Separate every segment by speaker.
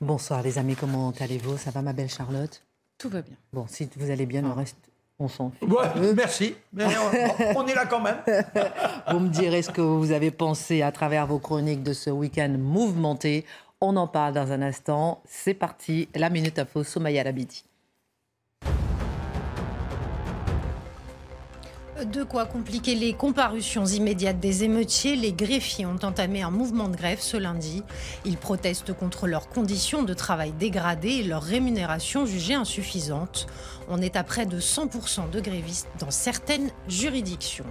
Speaker 1: Bonsoir les amis, comment allez-vous? Ça va ma belle Charlotte?
Speaker 2: Tout va bien.
Speaker 1: Bon, si vous allez bien, le reste, on s'en fiche.
Speaker 3: Ouais, merci, mais on, on est là quand même.
Speaker 1: Vous me direz ce que vous avez pensé à travers vos chroniques de ce week-end mouvementé. On en parle dans un instant. C'est parti, la Minute Info, Soumaya Labidi.
Speaker 4: De quoi compliquer les comparutions immédiates des émeutiers, les greffiers ont entamé un mouvement de grève ce lundi. Ils protestent contre leurs conditions de travail dégradées et leur rémunération jugée insuffisante. On est à près de 100% de grévistes dans certaines juridictions.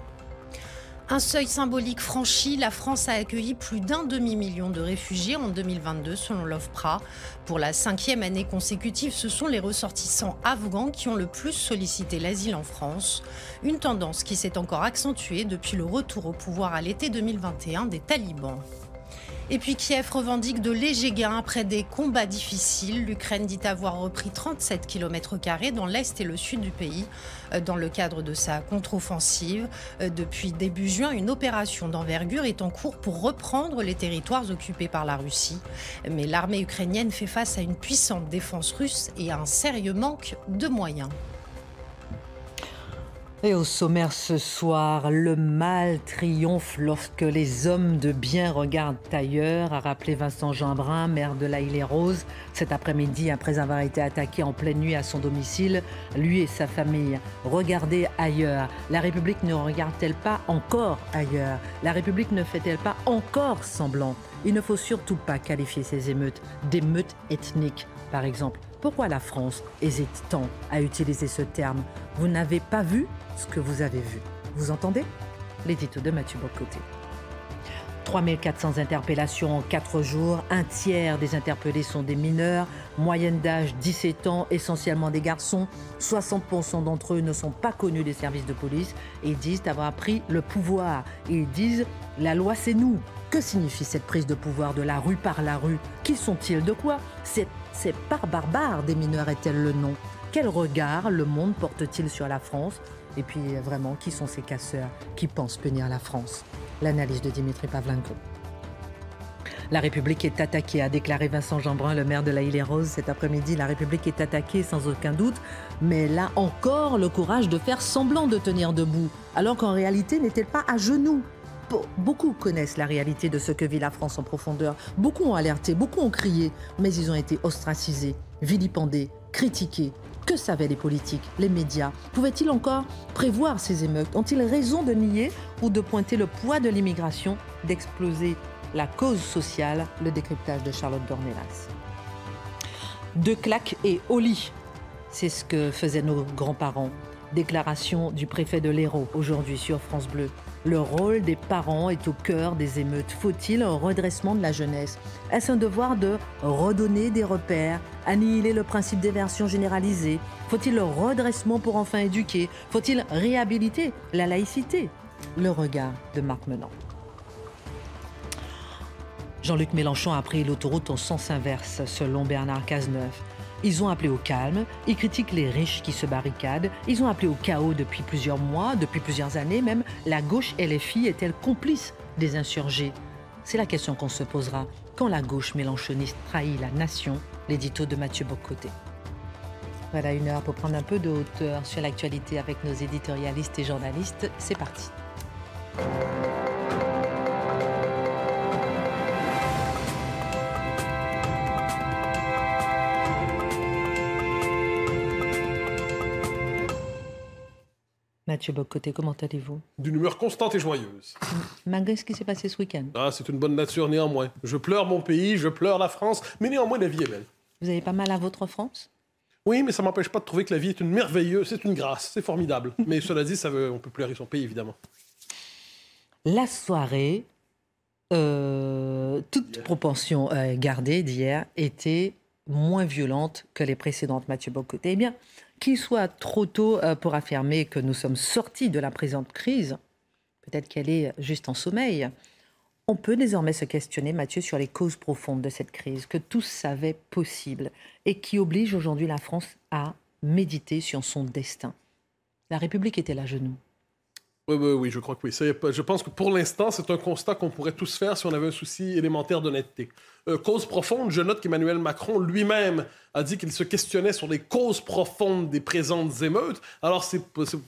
Speaker 4: Un seuil symbolique franchi, la France a accueilli plus d'un demi-million de réfugiés en 2022 selon l'OFPRA. Pour la cinquième année consécutive, ce sont les ressortissants afghans qui ont le plus sollicité l'asile en France. Une tendance qui s'est encore accentuée depuis le retour au pouvoir à l'été 2021 des talibans. Et puis Kiev revendique de légers gains après des combats difficiles. L'Ukraine dit avoir repris 37 km dans l'est et le sud du pays euh, dans le cadre de sa contre-offensive. Euh, Depuis début juin, une opération d'envergure est en cours pour reprendre les territoires occupés par la Russie. Mais l'armée ukrainienne fait face à une puissante défense russe et à un sérieux manque de moyens.
Speaker 1: Au sommaire ce soir, le mal triomphe lorsque les hommes de bien regardent ailleurs, a rappelé Vincent Jeanbrun, maire de la Île-et-Rose, cet après-midi après avoir été attaqué en pleine nuit à son domicile, lui et sa famille. Regardez ailleurs. La République ne regarde-t-elle pas encore ailleurs? La République ne fait-elle pas encore semblant? Il ne faut surtout pas qualifier ces émeutes d'émeutes ethniques, par exemple. Pourquoi la France hésite tant à utiliser ce terme Vous n'avez pas vu ce que vous avez vu. Vous entendez L'édito de Mathieu Bocoté. 3400 interpellations en 4 jours, un tiers des interpellés sont des mineurs, moyenne d'âge 17 ans, essentiellement des garçons, 60% d'entre eux ne sont pas connus des services de police et disent avoir pris le pouvoir. Ils disent la loi c'est nous. Que signifie cette prise de pouvoir de la rue par la rue? Qui sont-ils? De quoi? C'est par barbare des mineurs est-elle le nom. Quel regard le monde porte-t-il sur la France? Et puis vraiment, qui sont ces casseurs qui pensent punir la France? L'analyse de Dimitri Pavlenko. La République est attaquée, a déclaré Vincent Jeanbrun, le maire de la Île-et-Rose cet après-midi. La République est attaquée sans aucun doute, mais a encore le courage de faire semblant de tenir debout, alors qu'en réalité n'est-elle pas à genoux Beaucoup connaissent la réalité de ce que vit la France en profondeur. Beaucoup ont alerté, beaucoup ont crié, mais ils ont été ostracisés, vilipendés, critiqués. Que savaient les politiques, les médias? Pouvaient-ils encore prévoir ces émeutes? Ont-ils raison de nier ou de pointer le poids de l'immigration, d'exploser la cause sociale? Le décryptage de Charlotte Dornelas. Deux claques et au lit. C'est ce que faisaient nos grands-parents. Déclaration du préfet de l'Hérault aujourd'hui sur France Bleu. Le rôle des parents est au cœur des émeutes. Faut-il un redressement de la jeunesse? Est-ce un devoir de redonner des repères, annihiler le principe des versions généralisées? Faut-il le redressement pour enfin éduquer? Faut-il réhabiliter la laïcité? Le regard de Marc Menant. Jean-Luc Mélenchon a pris l'autoroute en sens inverse, selon Bernard Cazeneuve. Ils ont appelé au calme, ils critiquent les riches qui se barricadent, ils ont appelé au chaos depuis plusieurs mois, depuis plusieurs années même. La gauche filles est-elle complice des insurgés? C'est la question qu'on se posera quand la gauche mélenchoniste trahit la nation, l'édito de Mathieu Bocoté. Voilà une heure pour prendre un peu de hauteur sur l'actualité avec nos éditorialistes et journalistes. C'est parti. Mathieu Bocoté, comment allez-vous?
Speaker 3: D'une humeur constante et joyeuse.
Speaker 1: Malgré ce qui s'est passé ce week-end?
Speaker 3: Ah, c'est une bonne nature néanmoins. Je pleure mon pays, je pleure la France, mais néanmoins la vie est belle.
Speaker 1: Vous avez pas mal à votre France?
Speaker 3: Oui, mais ça m'empêche pas de trouver que la vie est une merveilleuse, c'est une grâce, c'est formidable. mais cela dit, ça veut, on peut pleurer son pays évidemment.
Speaker 1: La soirée, euh, propension euh, gardée d'hier était moins violente que les précédentes, Mathieu Bocoté. Eh bien, qu'il soit trop tôt euh, pour affirmer que nous sommes sortis de la présente crise, peut-être qu'elle est juste en sommeil, on peut désormais se questionner, Mathieu, sur les causes profondes de cette crise que tous savaient possible et qui oblige aujourd'hui la France à méditer sur son destin. La République était à genoux.
Speaker 3: Oui, oui, oui, je crois que oui. Je pense que pour l'instant, c'est un constat qu'on pourrait tous faire si on avait un souci élémentaire d'honnêteté. Euh, cause profonde, je note qu'Emmanuel Macron lui-même a dit qu'il se questionnait sur les causes profondes des présentes émeutes. Alors, c'est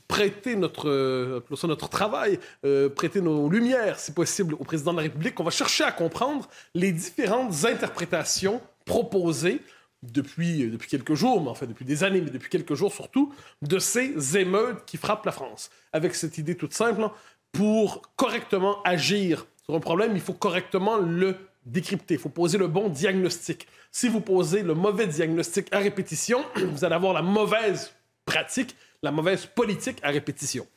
Speaker 3: prêter notre, euh, notre travail, euh, prêter nos lumières, si possible, au président de la République, qu'on va chercher à comprendre les différentes interprétations proposées depuis, depuis quelques jours, mais en fait depuis des années, mais depuis quelques jours surtout, de ces émeutes qui frappent la France. Avec cette idée toute simple, pour correctement agir sur un problème, il faut correctement le décrypter, il faut poser le bon diagnostic. Si vous posez le mauvais diagnostic à répétition, vous allez avoir la mauvaise pratique, la mauvaise politique à répétition.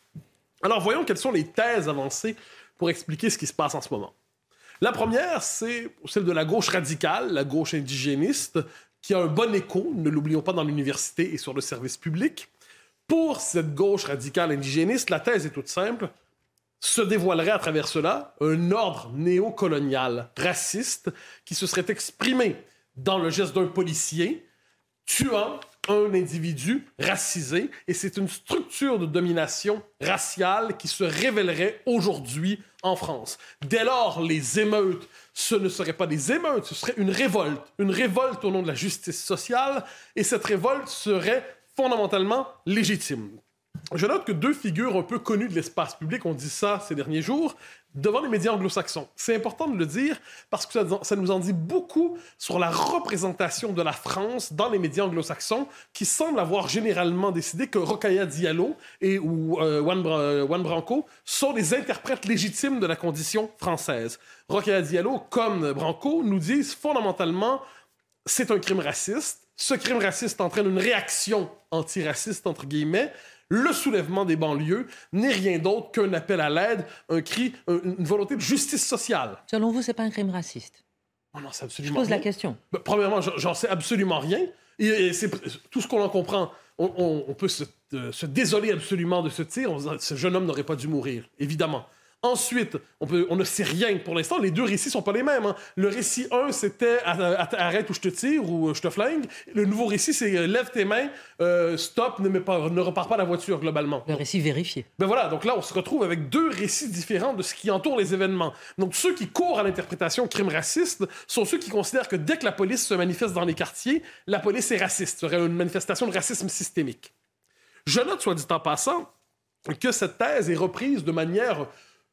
Speaker 3: Alors voyons quelles sont les thèses avancées pour expliquer ce qui se passe en ce moment. La première, c'est celle de la gauche radicale, la gauche indigéniste, qui a un bon écho, ne l'oublions pas, dans l'université et sur le service public. Pour cette gauche radicale indigéniste, la thèse est toute simple. Se dévoilerait à travers cela un ordre néocolonial raciste qui se serait exprimé dans le geste d'un policier tuant un individu racisé et c'est une structure de domination raciale qui se révélerait aujourd'hui en France. Dès lors, les émeutes, ce ne seraient pas des émeutes, ce serait une révolte, une révolte au nom de la justice sociale et cette révolte serait fondamentalement légitime. Je note que deux figures un peu connues de l'espace public ont dit ça ces derniers jours devant les médias anglo-saxons. C'est important de le dire parce que ça, nous en dit beaucoup sur la représentation de la France dans les médias anglo-saxons qui semblent avoir généralement décidé que Rokhaya Diallo et ou euh, Juan, Branco sont les interprètes légitimes de la condition française. Rokhaya Diallo, comme Branco, nous disent fondamentalement c'est un crime raciste. Ce crime raciste entraîne une réaction antiraciste, entre guillemets, le soulèvement des banlieues n'est rien d'autre qu'un appel à l'aide, un cri, une volonté de justice sociale.
Speaker 1: Selon vous, c'est pas un crime raciste?
Speaker 3: Oh Non, c'est absolument.
Speaker 1: Je pose la question.
Speaker 3: Ben, premièrement, j'en sais absolument rien. Et, c'est tout ce qu'on en comprend. On, peut se, euh, se, désoler absolument de ce tir. ce jeune homme n'aurait pas dû mourir, évidemment. Ensuite, on, peut, on ne sait rien pour l'instant. Les deux récits sont pas les mêmes. Hein. Le récit 1, c'était arrête ou je te tire ou euh, je te flingue. Le nouveau récit, c'est euh, lève tes mains, euh, stop, ne, pas, ne repars pas la voiture globalement.
Speaker 1: Le récit vérifié.
Speaker 3: Ben voilà, donc là, on se retrouve avec deux récits différents de ce qui entoure les événements. Donc ceux qui courent à l'interprétation crime raciste sont ceux qui considèrent que dès que la police se manifeste dans les quartiers, la police est raciste. Ce serait une manifestation de racisme systémique. Je note, soit dit en passant, que cette thèse est reprise de manière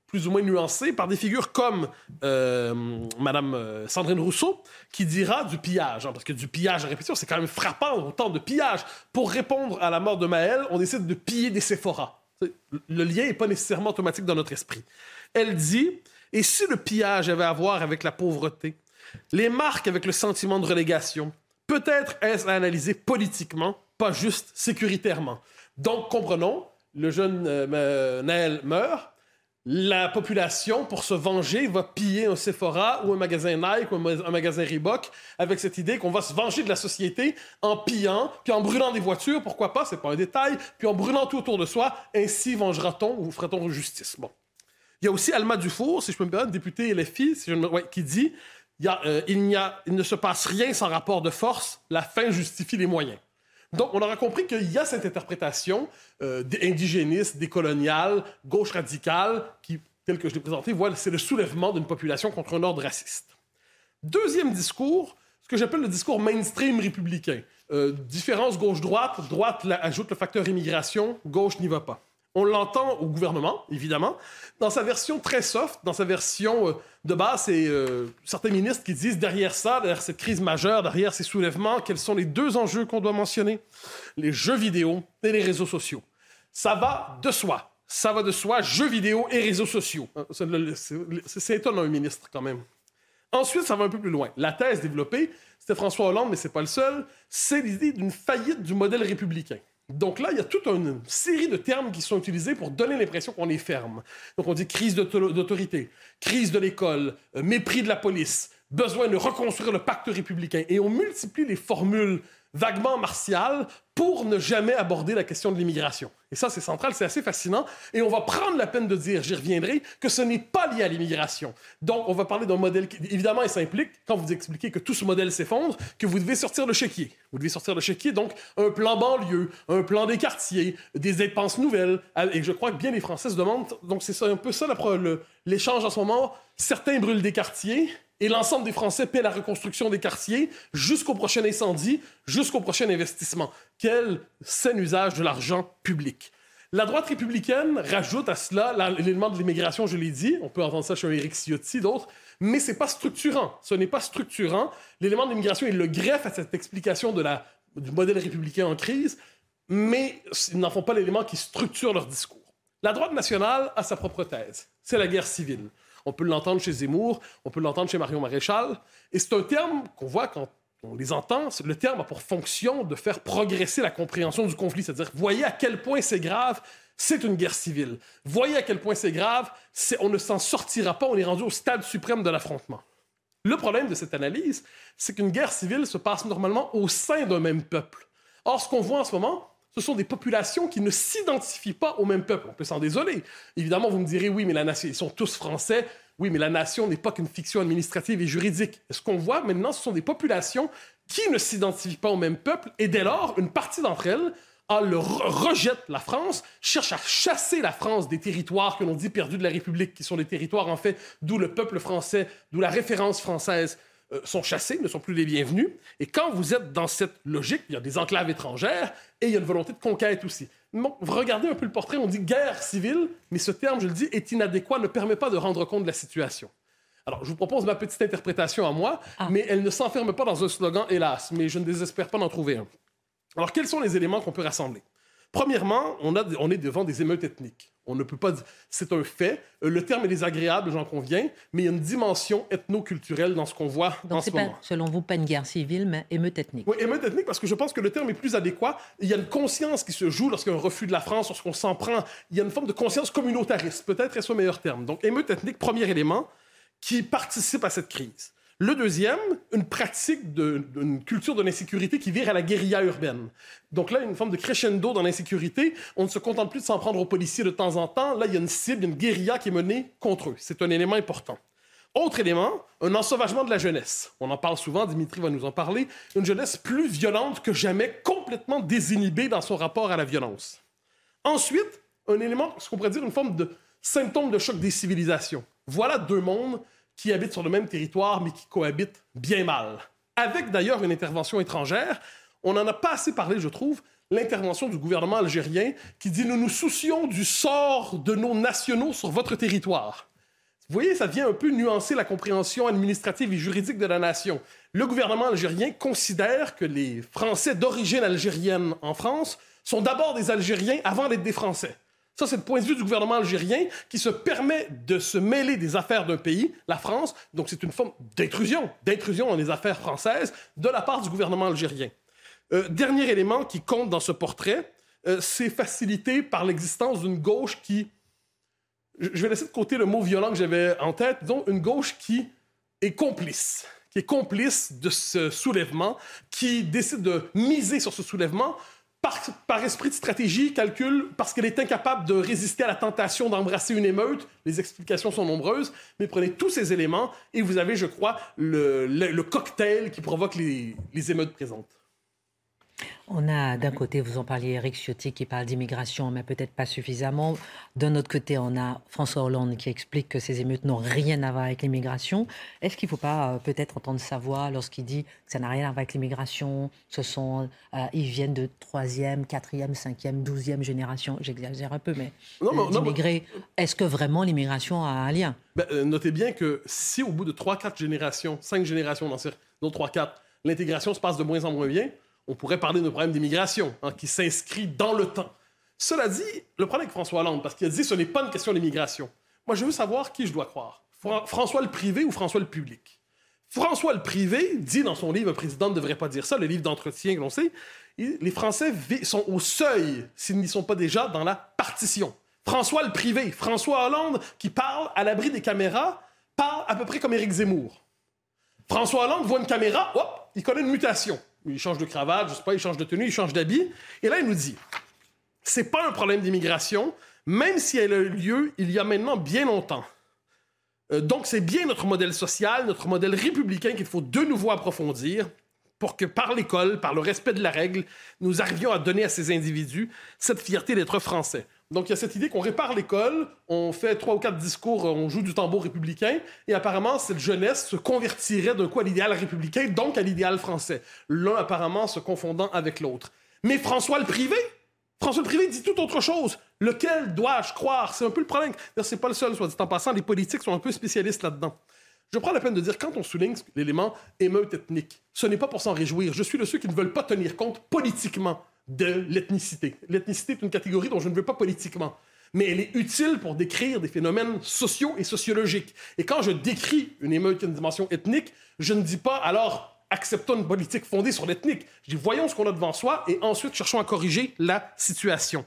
Speaker 3: plus ou moins nuancé par des figures comme euh, Madame euh, Sandrine Rousseau, qui dira du pillage, hein, parce que du pillage à répétition, c'est quand même frappant autant de pillage. Pour répondre à la mort de Maël, on décide de piller des Sephora. Le lien n'est pas nécessairement automatique dans notre esprit. Elle dit, et si le pillage avait à voir avec la pauvreté, les marques avec le sentiment de relégation, peut-être est-ce à analyser politiquement, pas juste sécuritairement. Donc, comprenons, le jeune euh, Naël meurt, la population, pour se venger, va piller un Sephora ou un magasin Nike ou un, magasin Reebok avec cette idée qu'on va se venger de la société en pillant, puis en brûlant des voitures, pourquoi pas, c'est pas un détail, puis en brûlant tout autour de soi, ainsi vengera-t-on ou fera-t-on justice. Bon. Il y a aussi Alma Dufour, si je peux me permettre, député LFI, si qui dit il, euh, a, il ne se passe rien sans rapport de force, la fin justifie les moyens. Donc, on aura compris qu'il y a cette interprétation euh, indigéniste, décoloniale, gauche radicale, qui, tel que je l'ai présenté, voit c'est le soulèvement d'une population contre un ordre raciste. Deuxième discours, ce que j'appelle le discours mainstream républicain. Euh, différence gauche-droite, droite, ajoute le facteur immigration, gauche n'y va pas. On l'entend au gouvernement, évidemment. Dans sa version très soft, dans sa version euh, de base, c'est euh, certains ministres qui disent derrière ça, derrière cette crise majeure, derrière ces soulèvements, quels sont les deux enjeux qu'on doit mentionner? Les jeux vidéo et les réseaux sociaux. Ça va de soi. Ça va de soi, jeux vidéo et réseaux sociaux. Hein, c'est étonnant, un ministre, quand même. Ensuite, ça va un peu plus loin. La thèse développée, c'était François Hollande, mais c'est pas le seul, c'est l'idée d'une faillite du modèle républicain. Donc là, il y a toute une série de termes qui sont utilisés pour donner l'impression qu'on est ferme. Donc on dit crise d'autorité, crise de l'école, euh, mépris de la police, besoin de reconstruire le pacte républicain. Et on multiplie les formules vaguement martiales pour ne jamais aborder la question de l'immigration. Et ça, c'est central, c'est assez fascinant. Et on va prendre la peine de dire, j'y reviendrai, que ce n'est pas lié à l'immigration. Donc, on va parler d'un modèle qui, évidemment, il s'implique, quand vous expliquez que tout ce modèle s'effondre, que vous devez sortir le chéquier. Vous devez sortir le chéquier, donc un plan banlieue, un plan des quartiers, des dépenses nouvelles. Et je crois que bien les Français se demandent, donc c'est un peu ça l'échange en ce moment. Certains brûlent des quartiers, et l'ensemble des Français paient la reconstruction des quartiers jusqu'au prochain incendie, jusqu'au prochain investissement. Quel sain usage de l'argent public. La droite républicaine rajoute à cela l'élément de l'immigration, je l'ai dit, on peut entendre ça chez Éric Ciotti, d'autres, mais c'est pas structurant. Ce n'est pas structurant. L'élément de l'immigration, il le greffe à cette explication de la, du modèle républicain en crise, mais ils n'en font pas l'élément qui structure leur discours. La droite nationale a sa propre thèse. C'est la guerre civile. On peut l'entendre chez Zemmour, on peut l'entendre chez Marion Maréchal. Et c'est un terme qu'on voit quand les entend. Le terme a pour fonction de faire progresser la compréhension du conflit. C'est-à-dire, voyez à quel point c'est grave, c'est une guerre civile. Voyez à quel point c'est grave, on ne s'en sortira pas, on est rendu au stade suprême de l'affrontement. Le problème de cette analyse, c'est qu'une guerre civile se passe normalement au sein d'un même peuple. Or, ce qu'on voit en ce moment, ce sont des populations qui ne s'identifient pas au même peuple. On peut s'en désoler. Évidemment, vous me direz, oui, mais la nation, ils sont tous français. Oui, mais la nation n'est pas qu'une fiction administrative et juridique. ce qu'on voit maintenant, ce sont des populations qui ne s'identifient pas au même peuple, et dès lors, une partie d'entre elles ah, le rejette la France, cherche à chasser la France des territoires que l'on dit perdus de la République, qui sont des territoires en fait d'où le peuple français, d'où la référence française euh, sont chassés, ne sont plus les bienvenus. Et quand vous êtes dans cette logique, il y a des enclaves étrangères et il y a une volonté de conquête aussi. Bon, regardez un peu le portrait, on dit guerre civile, mais ce terme, je le dis, est inadéquat, ne permet pas de rendre compte de la situation. Alors, je vous propose ma petite interprétation à moi, ah. mais elle ne s'enferme pas dans un slogan, hélas, mais je ne désespère pas d'en trouver un. Alors, quels sont les éléments qu'on peut rassembler? Premièrement, on, a, on est devant des émeutes ethniques. On ne peut pas dire. C'est un fait. Euh, le terme est désagréable, j'en conviens, mais il y a une dimension ethno-culturelle dans ce qu'on voit
Speaker 1: Donc
Speaker 3: en ce pas,
Speaker 1: Selon vous, pas une guerre civile, mais émeute ethnique.
Speaker 3: Oui, émeute ethnique, parce que je pense que le terme est plus adéquat. Il y a une conscience qui se joue lorsqu'il y a un refus de la France, lorsqu'on s'en prend. Il y a une forme de conscience communautariste. Peut-être est-ce le meilleur terme. Donc, émeute ethnique, premier élément qui participe à cette crise. Le deuxième, une pratique d'une culture de l'insécurité qui vire à la guérilla urbaine. Donc là, une forme de crescendo dans l'insécurité. On ne se contente plus de s'en prendre aux policiers de temps en temps. Là, il y a une cible, une guérilla qui est menée contre eux. C'est un élément important. Autre élément, un ensauvagement de la jeunesse. On en parle souvent, Dimitri va nous en parler. Une jeunesse plus violente que jamais, complètement désinhibée dans son rapport à la violence. Ensuite, un élément, ce qu'on pourrait dire une forme de symptôme de choc des civilisations. Voilà deux mondes qui habitent sur le même territoire, mais qui cohabitent bien mal. Avec d'ailleurs une intervention étrangère. On n'en a pas assez parlé, je trouve, l'intervention du gouvernement algérien qui dit Nous nous soucions du sort de nos nationaux sur votre territoire. Vous voyez, ça vient un peu nuancer la compréhension administrative et juridique de la nation. Le gouvernement algérien considère que les Français d'origine algérienne en France sont d'abord des Algériens avant d'être des Français. Ça, c'est le point de vue du gouvernement algérien qui se permet de se mêler des affaires d'un pays, la France. Donc, c'est une forme d'intrusion, d'intrusion dans les affaires françaises de la part du gouvernement algérien. Euh, dernier élément qui compte dans ce portrait, euh, c'est facilité par l'existence d'une gauche qui. Je vais laisser de côté le mot violent que j'avais en tête, donc une gauche qui est complice, qui est complice de ce soulèvement, qui décide de miser sur ce soulèvement par, esprit de stratégie, calcule, parce qu'elle est incapable de résister à la tentation d'embrasser une émeute. Les explications sont nombreuses, mais prenez tous ces éléments et vous avez, je crois, le, cocktail qui provoque les, les émeutes présentes.
Speaker 1: On a d'un côté, vous en parliez, Eric Ciotti qui parle d'immigration, mais peut-être pas suffisamment. D'un autre côté, on a François Hollande qui explique que ces émeutes n'ont rien à voir avec l'immigration. Est-ce qu'il ne faut pas euh, peut-être entendre sa voix lorsqu'il dit que ça n'a rien à voir avec l'immigration? Ce sont, euh, ils viennent de troisième, quatrième, cinquième, douzième génération. J'exagère un peu, mais d'immigrés. Est-ce que vraiment l'immigration a un lien?
Speaker 3: Ben, euh, Notez bien que si au bout de trois, quatre générations, cinq générations, dans trois, quatre, l'intégration se passe de moins en moins bien on pourrait parler d'un problème d'immigration hein, qui s'inscrit dans le temps. Cela dit, le problème avec François Hollande, parce qu'il a dit ce n'est pas une question d'immigration. Moi, je veux savoir qui je dois croire. François le privé ou François le public? François le privé dit dans son livre Un président ne devrait pas dire ça, le livre d'entretien que l'on sait, les Français sont au seuil s'ils n'y sont pas déjà dans la partition. François le privé, François Hollande qui parle à l'abri des caméras, parle à peu près comme Éric Zemmour. François Hollande voit une caméra, hop, il connaît une mutation. Il change de cravate, je sais pas, il change de tenue, il change d'habit. Et là, il nous dit, c'est pas un problème d'immigration, même si elle a eu lieu il y a maintenant bien longtemps. Euh, donc, c'est bien notre modèle social, notre modèle républicain qu'il faut de nouveau approfondir pour que par l'école, par le respect de la règle, nous arrivions à donner à ces individus cette fierté d'être français. Donc il y a cette idée qu'on répare l'école, on fait trois ou quatre discours, on joue du tambour républicain, et apparemment cette jeunesse se convertirait d'un coup à l'idéal républicain, donc à l'idéal français. L'un apparemment se confondant avec l'autre. Mais François le privé, François le privé dit tout autre chose. Lequel dois-je croire? C'est un peu le problème. C'est pas le seul, soit dit en passant, les politiques sont un peu spécialistes là-dedans. Je prends la peine de dire, quand on souligne l'élément émeute ethnique, ce n'est pas pour s'en réjouir. Je suis de ceux qui ne veulent pas tenir compte politiquement de l'ethnicité. L'ethnicité est une catégorie dont je ne veux pas politiquement, mais elle est utile pour décrire des phénomènes sociaux et sociologiques. Et quand je décris une émeute qui a une dimension ethnique, je ne dis pas alors acceptons une politique fondée sur l'ethnique. Je dis voyons ce qu'on a devant soi et ensuite cherchons à corriger la situation.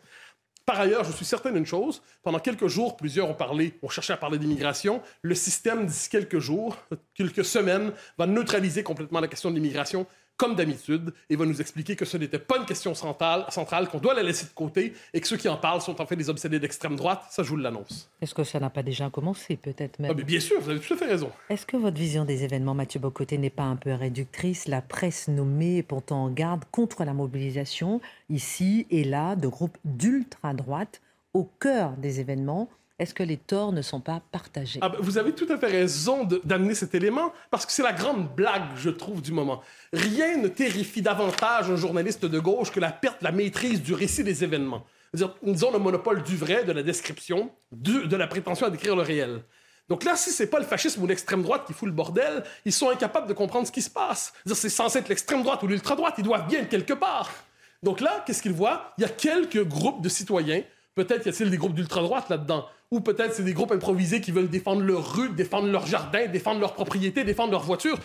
Speaker 3: Par ailleurs, je suis certain d'une chose. Pendant quelques jours, plusieurs ont parlé, ont cherché à parler d'immigration. Le système, d'ici quelques jours, quelques semaines, va neutraliser complètement la question de l'immigration comme d'habitude, et va nous expliquer que ce n'était pas une question centrale, centrale qu'on doit la laisser de côté, et que ceux qui en parlent sont en fait des obsédés d'extrême droite. Ça, je vous l'annonce.
Speaker 1: Est-ce que ça n'a pas déjà commencé, peut-être même?
Speaker 3: Ah, Bien sûr, vous avez tout à fait raison.
Speaker 1: Est-ce que votre vision des événements, Mathieu Bocoté, n'est pas un peu réductrice? La presse nous met pourtant en garde contre la mobilisation, ici et là, de groupes d'ultra-droite au cœur des événements est-ce que les torts ne sont pas partagés?
Speaker 3: Ah ben, Vous avez tout à fait raison d'amener cet élément, parce que c'est la grande blague, je trouve, du moment. Rien ne terrifie davantage un journaliste de gauche que la perte de la maîtrise du récit des événements. Dire, disons le monopole du vrai, de la description, de, la prétention à décrire le réel. Donc là, si c'est pas le fascisme ou l'extrême droite qui fout le bordel, ils sont incapables de comprendre ce qui se passe. C'est censé être l'extrême droite ou l'ultra droite, ils doivent bien être quelque part. Donc là, qu'est-ce qu'ils voient? Il y a quelques groupes de citoyens, peut-être y a-t-il des groupes d'ultra droite là-dedans, ou peut-être c'est des groupes improvisés qui veulent défendre leur rue, défendre leur jardin, défendre leur propriété, défendre leur voiture.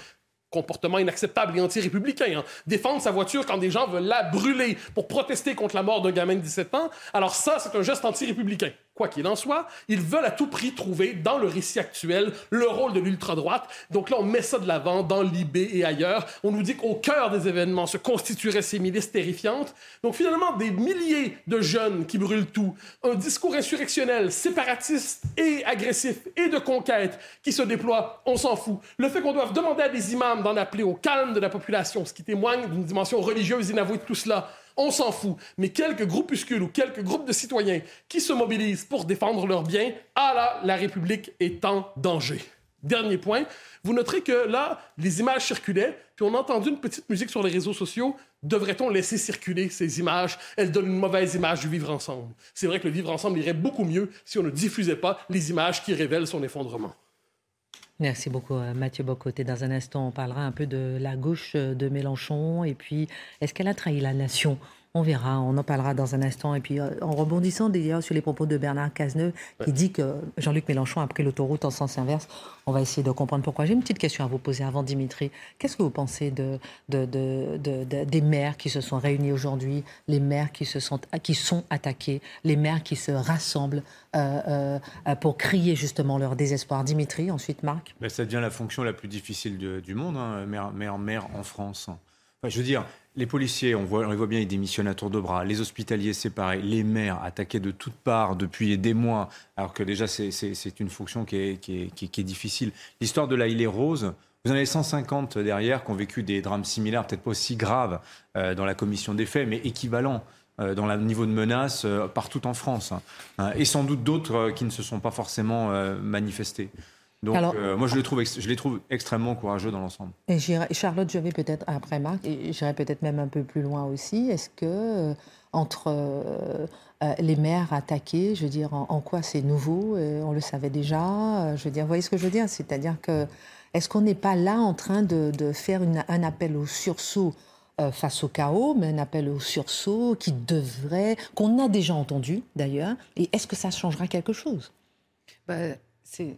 Speaker 3: Comportement inacceptable et anti-républicain. Hein. Défendre sa voiture quand des gens veulent la brûler pour protester contre la mort d'un gamin de 17 ans, alors ça, c'est un geste anti-républicain. Quoi qu'il en soit, ils veulent à tout prix trouver dans le récit actuel le rôle de l'ultra-droite. Donc là, on met ça de l'avant dans l'IB et ailleurs. On nous dit qu'au cœur des événements se constitueraient ces milices terrifiantes. Donc finalement, des milliers de jeunes qui brûlent tout, un discours insurrectionnel, séparatiste et agressif et de conquête qui se déploie, on s'en fout. Le fait qu'on doive demander à des imams d'en appeler au calme de la population, ce qui témoigne d'une dimension religieuse inavouée de tout cela, on s'en fout. Mais quelques groupuscules ou quelques groupes de citoyens qui se mobilisent pour défendre leurs biens, ah là, la République est en danger. Dernier point, vous noterez que là, les images circulaient, puis on a entendu une petite musique sur les réseaux sociaux. Devrait-on laisser circuler ces images? Elles donnent une mauvaise image du vivre ensemble. C'est vrai que le vivre ensemble irait beaucoup mieux si on ne diffusait pas les images qui révèlent son effondrement.
Speaker 1: Merci beaucoup euh, Mathieu Bocoté. Dans un instant, on parlera un peu de la gauche euh, de Mélenchon et puis est-ce qu'elle a trahi la nation? On verra, on en parlera dans un instant. Et puis, euh, en rebondissant d'ailleurs sur les propos de Bernard Cazeneuve, qui dit que Jean-Luc Mélenchon a pris l'autoroute en sens inverse, on va essayer de comprendre pourquoi. J'ai une petite question à vous poser avant, Dimitri. Qu'est-ce que vous pensez de, des maires qui se sont réunis aujourd'hui, les maires qui, se sont, qui sont attaqués, les maires qui se rassemblent euh, euh, pour crier justement leur désespoir? Dimitri, ensuite Marc
Speaker 2: ben, Ça devient la fonction la plus difficile du monde, hein, maire, maire, maire en France. je veux dire, les policiers, on, les voit bien, ils démissionnent à tour de bras. Les hospitaliers, c'est pareil. Les maires attaqués de toutes parts depuis des mois, alors que déjà, c'est une fonction qui est, difficile. L'histoire de la Rose, vous en avez 150 derrière qui ont vécu des drames similaires, peut-être pas aussi graves euh, dans la commission des faits, mais équivalents euh, dans le niveau de menace euh, partout en France. Hein. et sans doute d'autres qui ne se sont pas forcément manifestés. Donc, euh, moi, je les, trouve, je les trouve extrêmement courageux dans l'ensemble.
Speaker 1: Et Charlotte, je vais peut-être, après Marc, et j'irai peut-être même un peu plus loin aussi. Est-ce que, euh, entre euh, les maires attaqués, je veux dire, en, quoi c'est nouveau On le savait déjà. je veux dire, vous voyez ce que je veux dire? C'est-à-dire que, est-ce qu'on n'est pas là en train de, faire un appel au sursaut face au chaos, mais un appel au sursaut qui devrait, qu'on a déjà entendu d'ailleurs, et est-ce que ça changera quelque chose?
Speaker 4: Bah, C'est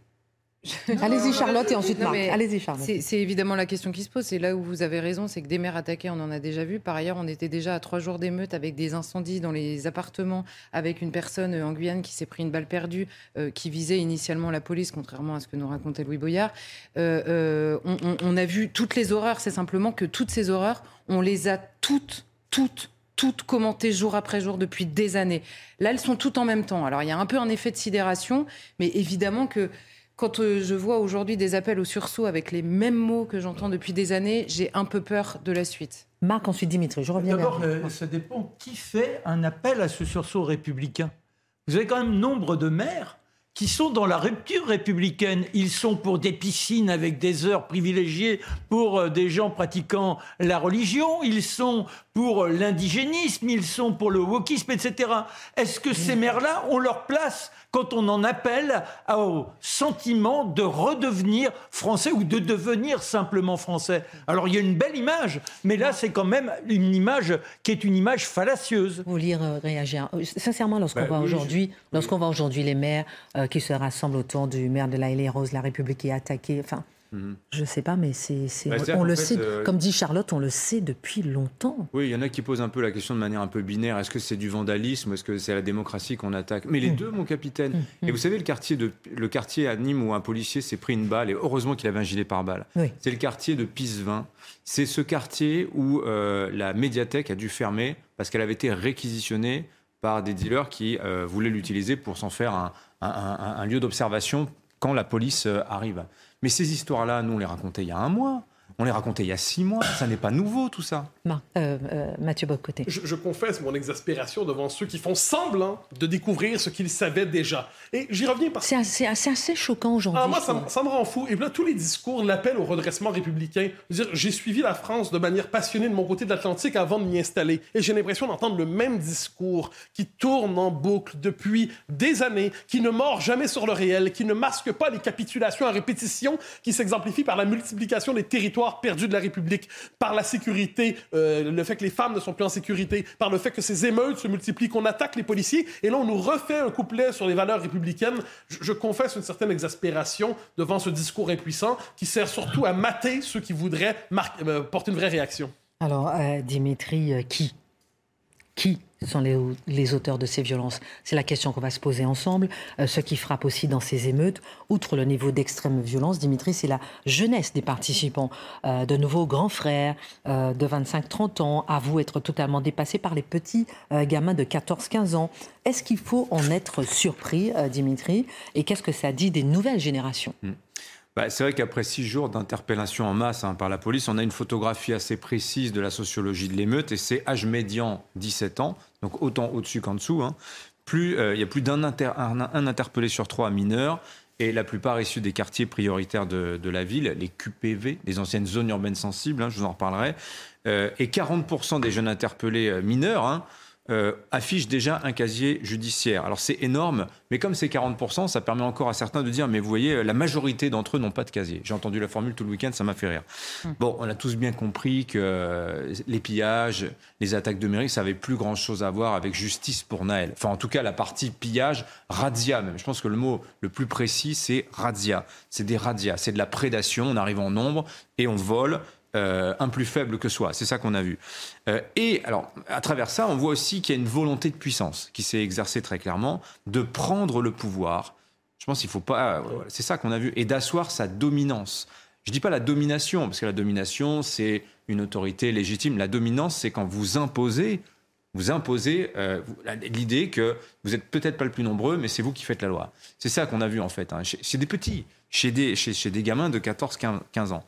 Speaker 1: Allez-y Charlotte et ensuite Marc. Allez-y Charlotte.
Speaker 5: C'est évidemment la question qui se pose. C'est là où vous avez raison, c'est que des maires attaqués, on en a déjà vu. Par ailleurs, on était déjà à trois jours d'émeute avec des incendies dans les appartements, avec une personne en Guyane qui s'est pris une balle perdue, euh, qui visait initialement la police, contrairement à ce que nous racontait Louis Boyard. Euh, euh, on, on a vu toutes les horreurs. C'est simplement que toutes ces horreurs, on les a toutes, toutes, toutes commentées jour après jour depuis des années. Là, elles sont toutes en même temps. Alors, il y a un peu un effet de sidération, mais évidemment que quand euh, je vois aujourd'hui des appels au sursaut avec les mêmes mots que j'entends depuis des années, j'ai un peu peur de la suite.
Speaker 1: Marc, ensuite Dimitri, je reviens
Speaker 6: D'abord, euh, ça dépend qui fait un appel à ce sursaut républicain. Vous avez quand même nombre de maires qui sont dans la rupture républicaine. Ils sont pour des piscines avec des heures privilégiées pour euh, des gens pratiquant la religion, ils sont pour euh, l'indigénisme, ils sont pour le wokisme, etc. Est-ce que ces maires-là ont leur place quand on en appelle au sentiment de redevenir français ou de devenir simplement français? Alors il y a une belle image, mais là c'est quand même une image qui est une image fallacieuse.
Speaker 1: Vous lire euh, réagir sincèrement lorsqu'on bah voit aujourd'hui, lorsqu'on voit aujourd'hui les maires qui se rassemblent autour du maire de la Rose, la République est attaquée. Enfin, mhm. Je ne sais pas, mais c'est, bah, on, le sait. Euh, comme dit Charlotte, on le sait depuis longtemps.
Speaker 2: Oui, il y en a qui posent un peu la question de manière un peu binaire. Est-ce que c'est du vandalisme? Est-ce que c'est la démocratie qu'on attaque? Mais les mm. deux, mon capitaine. Mm. Et vous savez, le quartier, de, le quartier à Nîmes où un policier s'est pris une balle, et heureusement qu'il avait un gilet pare-balles, c'est le quartier de Pisevin. C'est ce quartier où euh, la médiathèque a dû fermer parce qu'elle avait été réquisitionnée par des dealers qui euh, voulaient l'utiliser pour s'en faire un, un, lieu d'observation quand la police arrive. Mais ces histoires-là, nous, on les racontait il y a un mois. On les racontait il y a six mois. Ça n'est pas nouveau, tout ça.
Speaker 1: Euh, euh, Mathieu Bocoté.
Speaker 3: Je, je, confesse mon exaspération devant ceux qui font semblant de découvrir ce qu'ils savaient déjà. Et j'y reviens parce
Speaker 1: que. C'est assez, assez, choquant aujourd'hui.
Speaker 3: Ah, moi, ça, ça, me rend fou. Et là, tous les discours, l'appel au redressement républicain. J'ai suivi la France de manière passionnée de mon côté de l'Atlantique avant de m'y installer. Et j'ai l'impression d'entendre le même discours qui tourne en boucle depuis des années, qui ne mord jamais sur le réel, qui ne masque pas les capitulations à répétition, qui s'exemplifient par la multiplication des territoires perdu de la République, par la sécurité, euh, le fait que les femmes ne sont plus en sécurité, par le fait que ces émeutes se multiplient, qu'on attaque les policiers. Et là, on nous refait un couplet sur les valeurs républicaines. Je, confesse une certaine exaspération devant ce discours impuissant qui sert surtout à mater ceux qui voudraient euh, porter une vraie réaction.
Speaker 1: Alors, euh, Dimitri, qui? Qui sont les, auteurs de ces violences C'est la question qu'on va se poser ensemble. Euh, ce qui frappe aussi dans ces émeutes, outre le niveau d'extrême violence, Dimitri, c'est la jeunesse des participants. Euh, de nouveaux grands frères euh, de 25-30 ans avouent être totalement dépassés par les petits gamins de 14-15 ans. Est-ce qu'il faut en être surpris, Dimitri? Et qu'est-ce que ça dit des nouvelles générations? Hmm.
Speaker 2: Bah, c'est vrai qu'après six jours d'interpellation en masse hein, par la police, on a une photographie assez précise de la sociologie de l'émeute et c'est âge médian 17 ans, donc autant au-dessus qu'en dessous. Hein. Plus, euh, il y a plus d'un un, interpellé sur trois mineurs et la plupart issus des quartiers prioritaires de, la ville, les QPV, les anciennes zones urbaines sensibles, hein, je vous en reparlerai, euh, et 40% des jeunes interpellés euh, mineurs euh, affiche déjà un casier judiciaire. Alors c'est énorme, mais comme c'est 40%, ça permet encore à certains de dire, mais vous voyez, la majorité d'entre eux n'ont pas de casier. J'ai entendu la formule tout le week-end, ça m'a fait rire. Hum. Bon, on a tous bien compris que euh, les pillages, les attaques de mairie, ça avait plus grand-chose à voir avec justice pour Naël. Enfin, en tout cas, la partie pillage, razzia même. Je pense que le mot le plus précis, c'est razzia. C'est des razzias, c'est de la prédation, on arrive en nombre et on vole. Euh, un plus faible que soi. C'est ça qu'on a vu. Euh, et alors, à travers ça, on voit aussi qu'il y a une volonté de puissance qui s'est exercée très clairement, de prendre le pouvoir. Je pense qu'il faut pas. c'est ça qu'on a vu, et d'asseoir sa dominance. Je dis pas la domination, parce que la domination, c'est une autorité légitime. La dominance, c'est quand vous imposez, vous imposez euh, l'idée que vous êtes peut-être pas le plus nombreux, mais c'est vous qui faites la loi. C'est ça qu'on a vu en fait. Hein. C'est des petits chez des, chez, des gamins de 14-15 ans.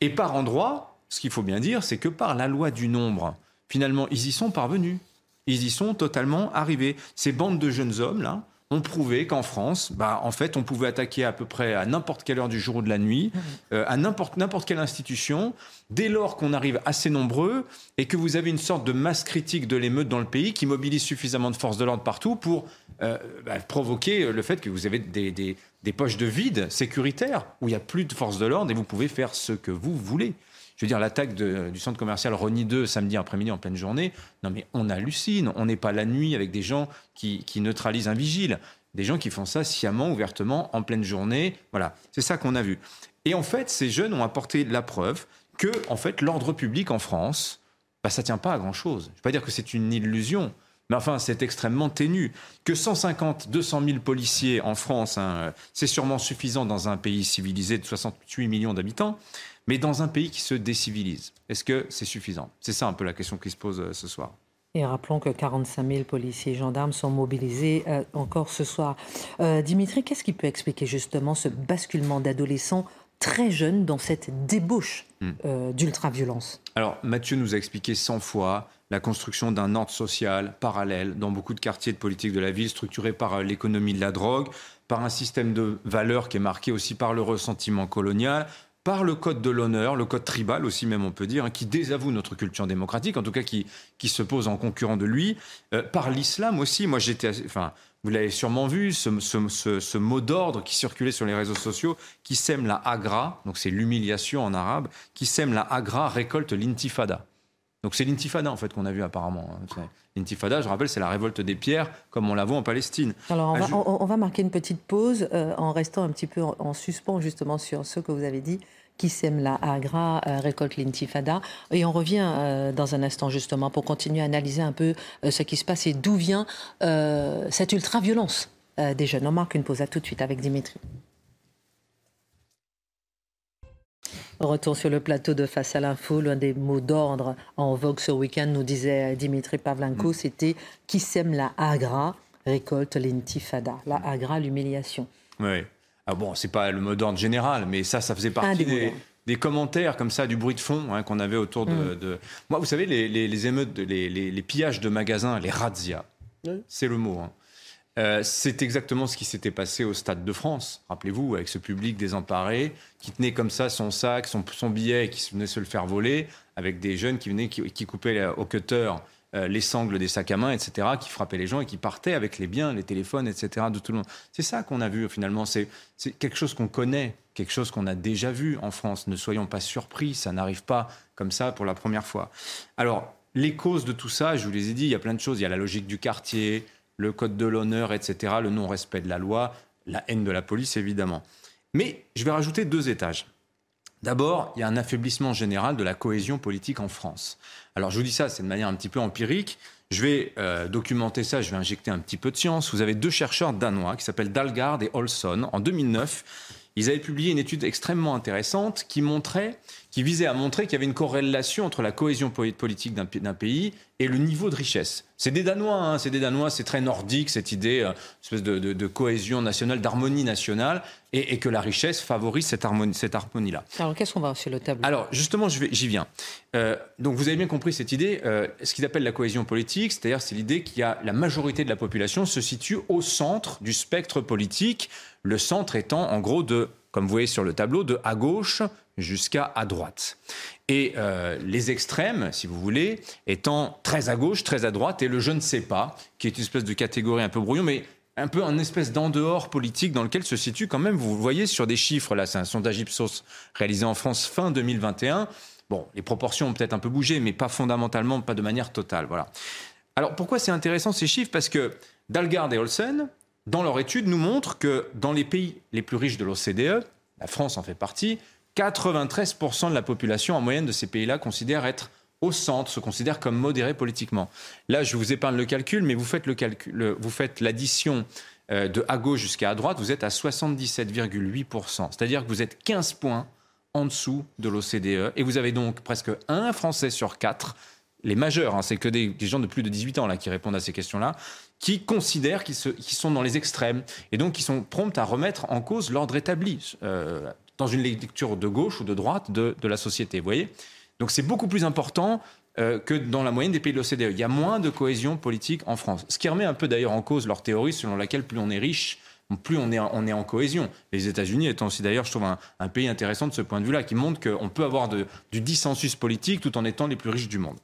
Speaker 2: Et par endroit, ce qu'il faut bien dire, c'est que par la loi du nombre, finalement, ils y sont parvenus. Ils y sont totalement arrivés. Ces bandes de jeunes hommes, là, ont prouvé qu'en France, bah, en fait, on pouvait attaquer à peu près à n'importe quelle heure du jour ou de la nuit, mmh. euh, à n'importe, n'importe quelle institution, dès lors qu'on arrive assez nombreux et que vous avez une sorte de masse critique de l'émeute dans le pays qui mobilise suffisamment de forces de l'ordre partout pour euh, bah, provoquer le fait que vous avez des, des, des poches de vide sécuritaires où il n'y a plus de forces de l'ordre et vous pouvez faire ce que vous voulez. Je veux dire, l'attaque du centre commercial Rony 2 samedi après-midi en pleine journée, non mais on hallucine. On n'est pas la nuit avec des gens qui, neutralisent un vigile. des gens qui font ça sciemment, ouvertement, en pleine journée. Voilà, c'est ça qu'on a vu. Et en fait, ces jeunes ont apporté la preuve que, en fait, l'ordre public en France, bah, ça tient pas à grand chose. Je ne vais pas dire que c'est une illusion, mais enfin, c'est extrêmement ténu. Que 150, 200 000 policiers en France, hein, c'est sûrement suffisant dans un pays civilisé de 68 millions d'habitants, mais dans un pays qui se décivilise, est-ce que c'est suffisant? C'est ça un peu la question qui se pose euh, ce soir.
Speaker 1: Et rappelons que 45 000 policiers et gendarmes sont mobilisés euh, encore ce soir. Euh, Dimitri, qu'est-ce qui peut expliquer justement ce basculement d'adolescents très jeunes dans cette débauche hmm. euh, d'ultra-violence?
Speaker 2: Alors, Mathieu nous a expliqué 100 fois la construction d'un ordre social parallèle dans beaucoup de quartiers de politique de la ville, structuré par l'économie de la drogue, par un système de valeurs qui est marqué aussi par le ressentiment colonial, par le code de l'honneur, le code tribal aussi même on peut dire, hein, qui désavoue notre culture démocratique, en tout cas qui, qui se pose en concurrent de lui, euh, par l'islam aussi. Moi j'étais, enfin vous l'avez sûrement vu, ce, ce, ce, mot d'ordre qui circulait sur les réseaux sociaux, qui sème la agra, donc c'est l'humiliation en arabe, qui sème la agra récolte l'intifada. Donc c'est l'intifada en fait qu'on a vu apparemment. Hein. L'intifada, je rappelle, c'est la révolte des pierres comme on la voit en Palestine.
Speaker 1: Alors on, va, on, va, marquer une petite pause euh, en restant un petit peu en, en suspens justement sur ce que vous avez dit qui sème la Agra euh, récolte l'intifada. Et on revient euh, dans un instant justement pour continuer à analyser un peu ce qui se passe et d'où vient cette ultra-violence des jeunes. On marque une pause à tout de suite avec Dimitri. Retour sur le plateau de Face à l'info, l'un des mots d'ordre en vogue ce week-end, nous disait Dimitri Pavlenko, mm. c'était qui sème la Agra récolte l'intifada. La Agra, l'humiliation.
Speaker 2: Oui. Ah bon, c'est pas le mot d'ordre général, mais ça, ça faisait partie des, commentaires comme ça, du bruit de fond hein, qu'on avait autour mm. de, Moi, vous savez, les, émeutes, les, pillages de magasins, les razzias, c'est le mot. Hein. Euh, c'est exactement ce qui s'était passé au Stade de France, rappelez-vous, avec ce public désemparé qui tenait comme ça son sac, son, billet et qui venait se le faire voler, avec des jeunes qui venaient, qui, qui coupaient au cutter euh, les sangles des sacs à main, etc., qui frappaient les gens et qui partaient avec les biens, les téléphones, etc., de tout le monde. C'est ça qu'on a vu finalement. C'est quelque chose qu'on connaît, quelque chose qu'on a déjà vu en France. Ne soyons pas surpris, ça n'arrive pas comme ça pour la première fois. Alors, les causes de tout ça, je vous les ai dit, il y a plein de choses. Il y a la logique du quartier, le code de l'honneur, etc., le non-respect de la loi, la haine de la police, évidemment. Mais je vais rajouter deux étages. D'abord, il y a un affaiblissement général de la cohésion politique en France. Alors je vous dis ça, c'est de manière un petit peu empirique. Je vais euh, documenter ça, je vais injecter un petit peu de science. Vous avez deux chercheurs danois qui s'appellent Dalgard et Olson. En 2009, ils avaient publié une étude extrêmement intéressante qui montrait qui visait à montrer qu'il y avait une corrélation entre la cohésion politique d'un pays et le niveau de richesse. C'est des Danois, hein, c'est des Danois, c'est très nordique cette idée, euh, espèce de, cohésion nationale, d'harmonie nationale, et, que la richesse favorise cette harmonie, cette harmonie-là.
Speaker 1: Alors qu'est-ce qu'on va sur le tableau?
Speaker 2: Alors justement, j'y viens. Euh, donc vous avez bien compris cette idée, euh, ce qu'ils appellent la cohésion politique, c'est-à-dire c'est l'idée qu'il y a la majorité de la population se situe au centre du spectre politique, le centre étant en gros de, comme vous voyez sur le tableau, de à gauche jusqu'à à droite. Et euh, les extrêmes, si vous voulez, étant très à gauche, très à droite, et le je ne sais pas, qui est une espèce de catégorie un peu brouillon, mais un peu un espèce d'en dehors politique dans lequel se situe quand même, vous voyez sur des chiffres, là c'est un sondage Ipsos réalisé en France fin 2021. Bon, les proportions ont peut-être un peu bougé, mais pas fondamentalement, pas de manière totale. Voilà. Alors pourquoi c'est intéressant ces chiffres? Parce que Dalgard et Olsen, dans leur étude, nous montrent que dans les pays les plus riches de l'OCDE, la France en fait partie, 93% de la population en moyenne de ces pays-là considère être au centre, se considère comme modéré politiquement. Là, je vous épargne le calcul, mais vous faites le calcul, vous faites l'addition euh, de à gauche jusqu'à à droite, vous êtes à 77,8%. C'est-à-dire que vous êtes 15 points en dessous de l'OCDE et vous avez donc presque un Français sur quatre, les majeurs, hein, c'est que des, gens de plus de 18 ans là qui répondent à ces questions-là, qui considèrent qu'ils sont dans les extrêmes et donc qui sont prompts à remettre en cause l'ordre établi. Euh, dans une lecture de gauche ou de droite de, la société. Vous voyez? Donc c'est beaucoup plus important euh, que dans la moyenne des pays de l'OCDE. Il y a moins de cohésion politique en France. Ce qui remet un peu d'ailleurs en cause leur théorie selon laquelle plus on est riche, plus on est, on est en cohésion. Les États-Unis étant aussi d'ailleurs, je trouve, un, pays intéressant de ce point de vue-là, qui montre qu'on peut avoir du dissensus politique tout en étant les plus riches du monde.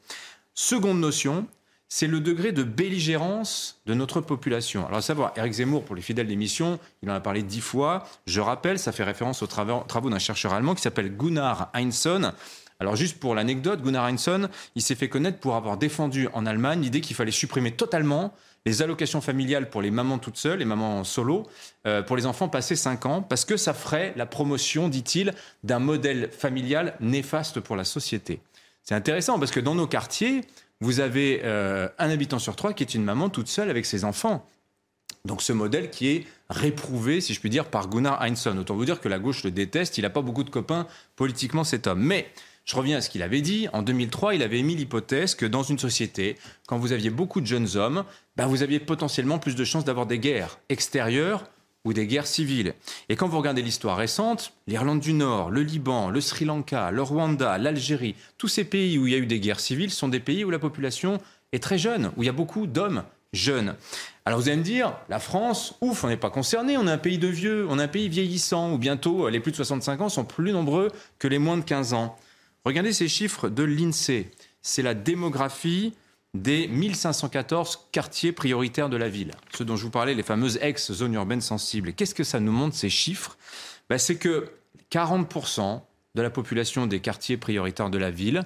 Speaker 2: Seconde notion, c'est le degré de belligérance de notre population. Alors à savoir, Eric Zemmour, pour les fidèles d'émission, il en a parlé dix fois. Je rappelle, ça fait référence aux travaux, d'un chercheur allemand qui s'appelle Gunnar Heinsohn. Alors juste pour l'anecdote, Gunnar Heinsohn, il s'est fait connaître pour avoir défendu en Allemagne l'idée qu'il fallait supprimer totalement les allocations familiales pour les mamans toutes seules, les mamans solo, euh, pour les enfants passés 5 ans, parce que ça ferait la promotion, dit-il, d'un modèle familial néfaste pour la société. C'est intéressant parce que dans nos quartiers, vous avez euh, un habitant sur trois qui est une maman toute seule avec ses enfants. Donc ce modèle qui est réprouvé, si je puis dire, par Gunnar Heinsohn. Autant vous dire que la gauche le déteste, il n'a pas beaucoup de copains politiquement cet homme. Mais je reviens à ce qu'il avait dit. En 2003, il avait émis l'hypothèse que dans une société, quand vous aviez beaucoup de jeunes hommes, ben vous aviez potentiellement plus de chances d'avoir des guerres extérieures ou des guerres civiles. Et quand vous regardez l'histoire récente, l'Irlande du Nord, le Liban, le Sri Lanka, le Rwanda, l'Algérie, tous ces pays où il y a eu des guerres civiles sont des pays où la population est très jeune, où il y a beaucoup d'hommes jeunes. Alors vous allez me dire, la France, ouf, on n'est pas concerné, on est un pays de vieux, on est un pays vieillissant, où bientôt les plus de 65 ans sont plus nombreux que les moins de 15 ans. Regardez ces chiffres de l'INSEE. C'est la démographie des 1514 quartiers prioritaires de la ville, ceux dont je vous parlais, les fameuses ex-zones urbaines sensibles. Qu'est-ce que ça nous montre, ces chiffres? Ben, C'est que 40% de la population des quartiers prioritaires de la ville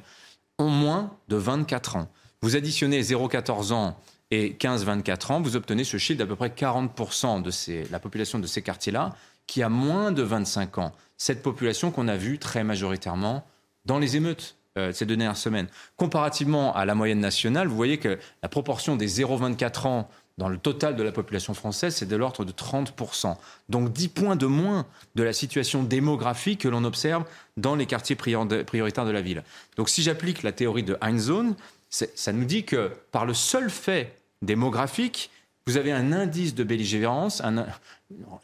Speaker 2: ont moins de 24 ans. Vous additionnez 0,14 ans et 15-24 ans, vous obtenez ce chiffre d'à peu près 40% de la population de ces quartiers-là qui a moins de 25 ans. Cette population qu'on a vue très majoritairement dans les émeutes euh, ces deux dernières semaines. Comparativement à la moyenne nationale, vous voyez que la proportion des 0,24 ans dans le total de la population française, c'est de l'ordre de 30%. Donc 10 points de moins de la situation démographique que l'on observe dans les quartiers prioritaires de la ville. Donc si j'applique la théorie de Heinzone, ça nous dit que par le seul fait démographique, vous avez un indice de belligérance, une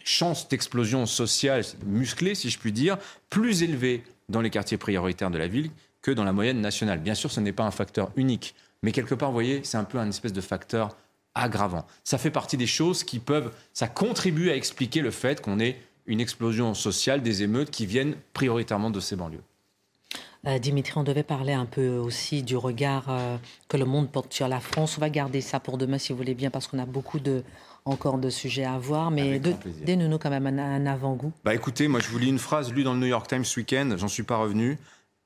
Speaker 2: chance d'explosion sociale musclée, si je puis dire, plus élevé dans les quartiers prioritaires de la ville que dans la moyenne nationale. Bien sûr, ce n'est pas un facteur unique, mais quelque part, vous voyez, c'est un peu un espèce de facteur aggravant. Ça fait partie des choses qui peuvent, ça contribue à expliquer le fait qu'on ait une explosion sociale des émeutes qui viennent prioritairement de ces banlieues.
Speaker 1: Euh, Dimitri, on devait parler un peu aussi du regard euh, que le monde porte sur la France. On va garder ça pour demain, si vous voulez bien, parce qu'on a beaucoup de, encore de sujets à voir. Mais donnez-nous quand même un, avant-goût.
Speaker 2: Bah écoutez, moi je vous lis une phrase lue dans le New York Times ce week-end, j'en suis pas revenu.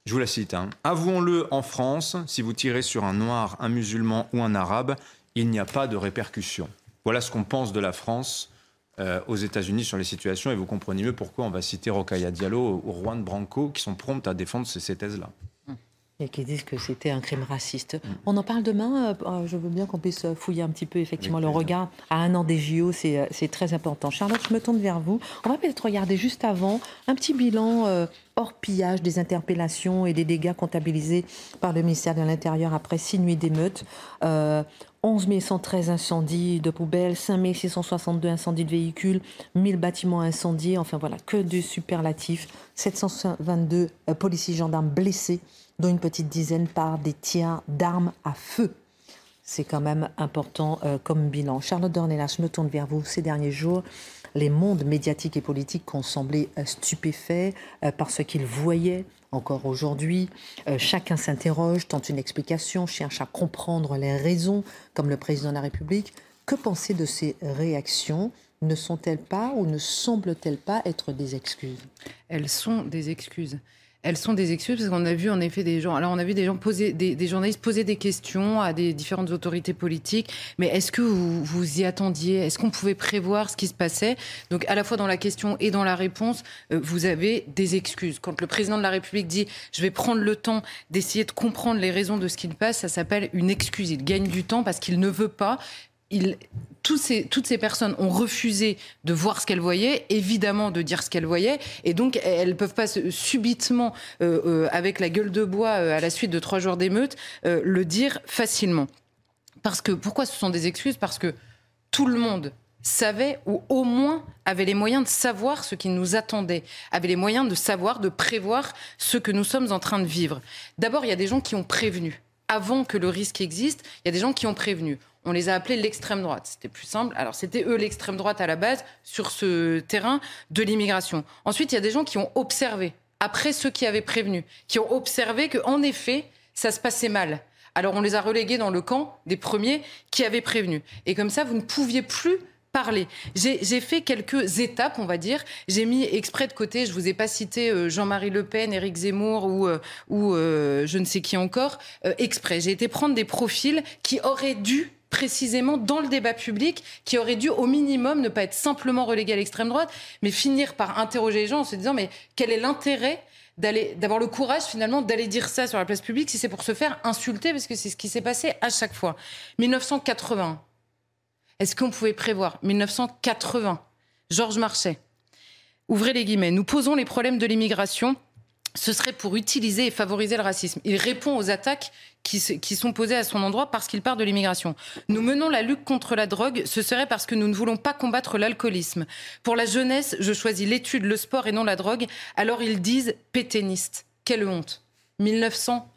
Speaker 2: Je vous la cite. Hein. Avouons-le, en France, si vous tirez sur un noir, un musulman ou un arabe, il n'y a pas de répercussions. Voilà ce qu'on pense de la France euh, aux États-Unis sur les situations et vous comprenez mieux pourquoi on va citer Rokhaya Diallo ou Juan Branco qui sont promptes à défendre ces, thèses-là.
Speaker 1: Et qui disent que c'était un crime raciste. Mm. On en parle demain. Euh, euh, je veux bien qu'on puisse fouiller un petit peu effectivement le regard à un an des JO. C'est très important. Charlotte, je me tourne vers vous. On va peut-être regarder juste avant un petit bilan hors pillage des interpellations et des dégâts comptabilisés par le ministère de l'Intérieur après six nuits d'émeutes. 11 113 incendies de poubelles, 5 662 incendies de véhicules, 1000 bâtiments incendiés, enfin voilà, que du superlatif. 722 euh, policiers gendarmes blessés, dont une petite dizaine par des tirs d'armes à feu. C'est quand même important euh, comme bilan. Charlotte Dornelas, je me tourne vers vous ces derniers jours. Les mondes médiatiques et politiques ont semblé euh, stupéfaits par ce qu'ils voyaient encore aujourd'hui. Euh, chacun s'interroge, tente une explication, cherche à comprendre les raisons, comme le président de la République. Que penser de ces réactions? Ne sont-elles pas ou ne semblent-elles pas être des excuses?
Speaker 5: Elles sont des excuses elles sont des excuses parce qu'on a vu en effet des gens. Alors on a vu des gens poser, des, journalistes poser des questions à des différentes autorités politiques. Mais est-ce que vous vous y attendiez? Est-ce qu'on pouvait prévoir ce qui se passait? Donc à la fois dans la question et dans la réponse, euh, vous avez des excuses. Quand le président de la République dit je vais prendre le temps d'essayer de comprendre les raisons de ce qui passe, ça s'appelle une excuse. Il gagne du temps parce qu'il ne veut pas toutes ces personnes ont refusé de voir ce qu'elles voyaient, évidemment de dire ce qu'elles voyaient, et donc elles ne peuvent pas subitement, euh, euh, avec la gueule de bois euh, à la suite de trois jours d'émeute, le dire facilement. Parce que pourquoi ce sont des excuses? Parce que tout le monde savait ou au moins avait les moyens de savoir ce qui nous attendait, avait les moyens de savoir, de prévoir ce que nous sommes en train de vivre. D'abord, il y a des gens qui ont prévenu. Avant que le risque existe, il y a des gens qui ont prévenu on les a appelés l'extrême droite. C'était plus simple. Alors, c'était eux l'extrême droite à la base sur ce terrain de l'immigration. Ensuite, il y a des gens qui ont observé, après ceux qui avaient prévenu, qui ont observé qu'en effet, ça se passait mal. Alors, on les a relégués dans le camp des premiers qui avaient prévenu. Et comme ça, vous ne pouviez plus parler. J'ai fait quelques étapes, on va dire. J'ai mis exprès de côté, je vous ai pas cité euh, Jean-Marie Le Pen, Éric Zemmour ou, euh, ou euh, je ne sais qui encore, exprès. J'ai été prendre des profils qui auraient dû précisément dans le débat public qui aurait dû au minimum ne pas être simplement relégué à l'extrême droite, mais finir par interroger les gens en se disant mais quel est l'intérêt d'avoir le courage finalement d'aller dire ça sur la place publique si c'est pour se faire insulter parce que c'est ce qui s'est passé à chaque fois. 1980. Est-ce qu'on pouvait prévoir 1980 Georges Marchais. Ouvrez les guillemets. Nous posons les problèmes de l'immigration ce serait pour utiliser et favoriser le racisme. Il répond aux attaques qui, sont posées à son endroit parce qu'il part de l'immigration. Nous menons la lutte contre la drogue, ce serait parce que nous ne voulons pas combattre l'alcoolisme. Pour la jeunesse, je choisis l'étude, le sport et non la drogue. Alors ils disent péténiste. Quelle honte.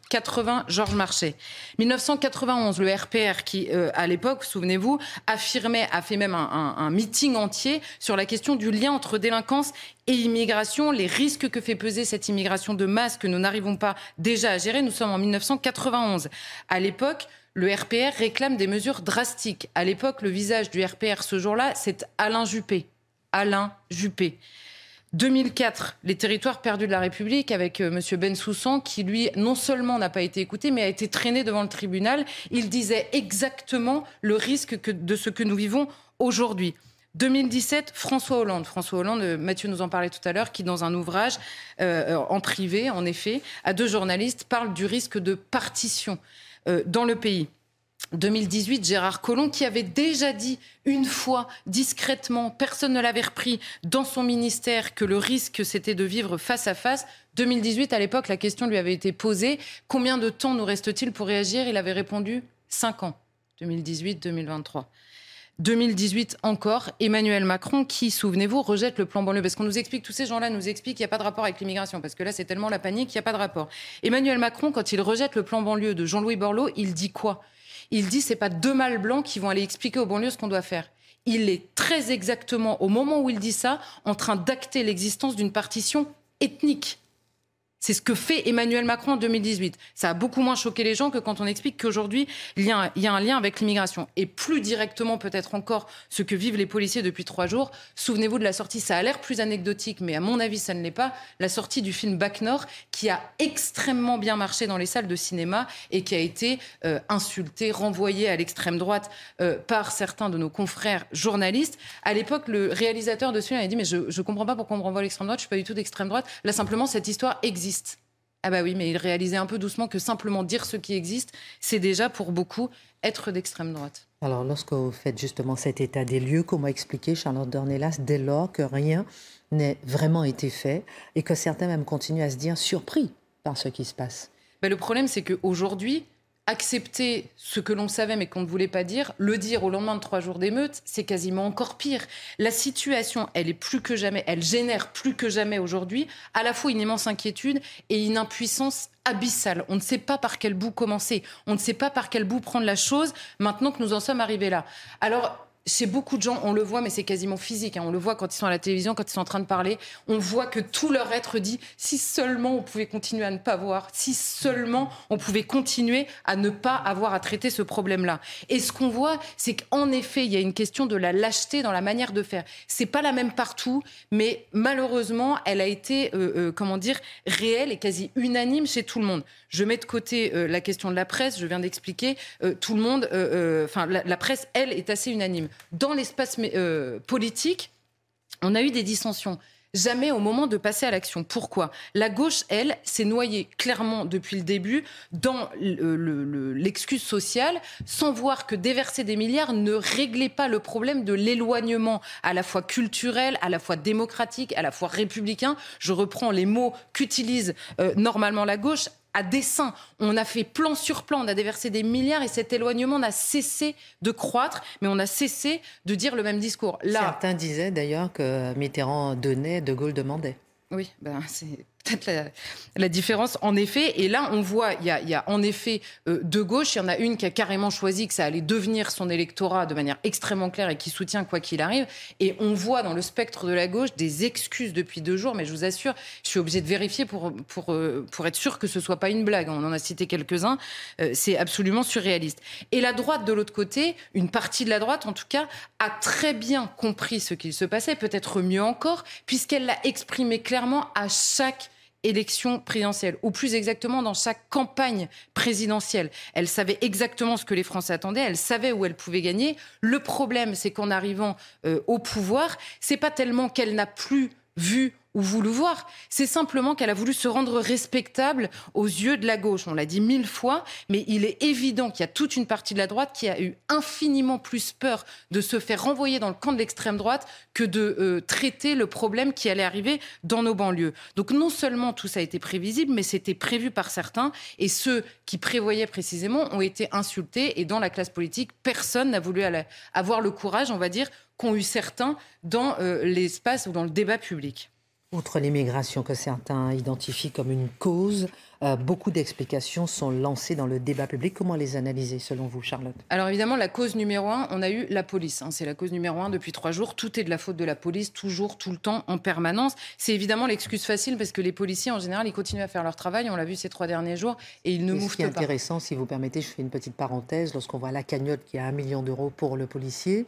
Speaker 5: 1980, Georges Marchais. 1991, le RPR qui, euh, à l'époque, souvenez-vous, affirmait, a fait même un, un, meeting entier sur la question du lien entre délinquance et immigration, les risques que fait peser cette immigration de masse que nous n'arrivons pas déjà à gérer. Nous sommes en 1991. À l'époque, le RPR réclame des mesures drastiques. À l'époque, le visage du RPR ce jour-là, c'est Alain Juppé. Alain Juppé. 2004, les territoires perdus de la République avec euh, M. Bensoussan, qui lui, non seulement n'a pas été écouté, mais a été traîné devant le tribunal. Il disait exactement le risque que, de ce que nous vivons aujourd'hui. 2017, François Hollande. François Hollande, euh, Mathieu nous en parlait tout à l'heure, qui dans un ouvrage euh, en privé, en effet, à deux journalistes, parle du risque de partition dans le pays. 2018, Gérard Collomb, qui avait déjà dit une fois discrètement, personne ne l'avait repris dans son ministère, que le risque c'était de vivre face à face. 2018, à l'époque, la question lui avait été posée combien de temps nous reste-t-il pour réagir? Il avait répondu 5 ans. 2018-2023. 2018 encore, Emmanuel Macron qui, souvenez-vous, rejette le plan banlieue. Parce qu'on nous explique, tous ces gens-là nous expliquent qu'il n'y a pas de rapport avec l'immigration. Parce que là, c'est tellement la panique qu'il n'y a pas de rapport. Emmanuel Macron, quand il rejette le plan banlieue de Jean-Louis Borloo, il dit quoi? Il dit c'est pas deux mâles blancs qui vont aller expliquer aux banlieues ce qu'on doit faire. Il est très exactement, au moment où il dit ça, en train d'acter l'existence d'une partition ethnique. C'est ce que fait Emmanuel Macron en 2018. Ça a beaucoup moins choqué les gens que quand on explique qu'aujourd'hui, il, y a un lien avec l'immigration. Et plus directement, peut-être encore, ce que vivent les policiers depuis trois jours. Souvenez-vous de la sortie, ça a l'air plus anecdotique, mais à mon avis, ça ne l'est pas. La sortie du film Bac Nord, qui a extrêmement bien marché dans les salles de cinéma et qui a été euh, insulté, renvoyé à l'extrême droite euh, par certains de nos confrères journalistes. À l'époque, le réalisateur de ce film avait dit Mais je ne comprends pas pourquoi on me renvoie à l'extrême droite, je ne suis pas du tout d'extrême droite. Là, simplement, cette histoire existe ah bah oui, mais il réalisait un peu doucement que simplement dire ce qui existe, c'est déjà pour beaucoup être d'extrême droite.
Speaker 1: Alors lorsque vous faites justement cet état des lieux, comment expliquer, Charlotte Dornelas, dès lors que rien n'ait vraiment été fait et que certains même continuent à se dire surpris par ce qui se passe?
Speaker 5: Bah Le problème, c'est qu'aujourd'hui, accepter ce que l'on savait mais qu'on ne voulait pas dire, le dire au lendemain de trois jours d'émeute, c'est quasiment encore pire. La situation, elle est plus que jamais, elle génère plus que jamais aujourd'hui à la fois une immense inquiétude et une impuissance abyssale. On ne sait pas par quel bout commencer, on ne sait pas par quel bout prendre la chose maintenant que nous en sommes arrivés là. Alors, chez beaucoup de gens, on le voit, mais c'est quasiment physique. Hein. On le voit quand ils sont à la télévision, quand ils sont en train de parler. On voit que tout leur être dit si seulement on pouvait continuer à ne pas voir, si seulement on pouvait continuer à ne pas avoir à traiter ce problème-là. Et ce qu'on voit, c'est qu'en effet, il y a une question de la lâcheté dans la manière de faire. C'est pas la même partout, mais malheureusement, elle a été, euh, euh, comment dire, réelle et quasi unanime chez tout le monde. Je mets de côté euh, la question de la presse. Je viens d'expliquer. tout le monde, enfin, la presse, elle, est assez unanime dans l'espace euh, politique, on a eu des dissensions jamais au moment de passer à l'action. Pourquoi? La gauche, elle, s'est noyée clairement depuis le début dans l'excuse sociale, sans voir que déverser des milliards ne réglait pas le problème de l'éloignement à la fois culturel, à la fois démocratique, à la fois républicain. Je reprends les mots qu'utilise euh, normalement la gauche à dessein. On a fait plan sur plan, on a déversé des milliards et cet éloignement n'a cessé de croître, mais on a cessé de dire le même discours.
Speaker 1: Là, Certains disaient d'ailleurs que Mitterrand donnait, De Gaulle demandait.
Speaker 5: Oui, ben c'est peut-être la, différence, en effet. Et là, on voit, il y a, en effet euh, deux gauches. Il y en a une qui a carrément choisi que ça allait devenir son électorat de manière extrêmement claire et qui soutient quoi qu'il arrive. Et on voit dans le spectre de la gauche des excuses depuis deux jours. Mais je vous assure, je suis obligée de vérifier pour, pour, euh, pour être sûr que ce soit pas une blague. On en a cité quelques-uns. Euh, c'est absolument surréaliste. Et la droite, de l'autre côté, une partie de la droite, en tout cas, a très bien compris ce qu'il se passait, peut-être mieux encore, puisqu'elle l'a exprimé clairement à chaque élection présidentielle, ou plus exactement dans chaque campagne présidentielle. Elle savait exactement ce que les Français attendaient, elle savait où elle pouvait gagner. Le problème, c'est qu'en arrivant euh, au pouvoir, c'est pas tellement qu'elle n'a plus vu ou voulu voir. C'est simplement qu'elle a voulu se rendre respectable aux yeux de la gauche. On l'a dit mille fois, mais il est évident qu'il y a toute une partie de la droite qui a eu infiniment plus peur de se faire renvoyer dans le camp de l'extrême droite que de euh, traiter le problème qui allait arriver dans nos banlieues. Donc non seulement tout ça a été prévisible, mais c'était prévu par certains, et ceux qui prévoyaient précisément ont été insultés, et dans la classe politique, personne n'a voulu avoir le courage, on va dire, qu'ont eu certains dans euh, l'espace ou dans le débat public.
Speaker 1: Outre l'immigration que certains identifient comme une cause, euh, beaucoup d'explications sont lancées dans le débat public. Comment les analyser selon vous, Charlotte?
Speaker 5: Alors évidemment, la cause numéro un, on a eu la police. Hein. C'est la cause numéro un depuis trois jours. Tout est de la faute de la police, toujours, tout le temps, en permanence. C'est évidemment l'excuse facile parce que les policiers, en général, ils continuent à faire leur travail. On l'a vu ces trois derniers jours et ils ne mouvent pas. Ce
Speaker 1: qui est intéressant, si vous permettez, je fais une petite parenthèse. Lorsqu'on voit la cagnotte qui a un million d'euros pour le policier,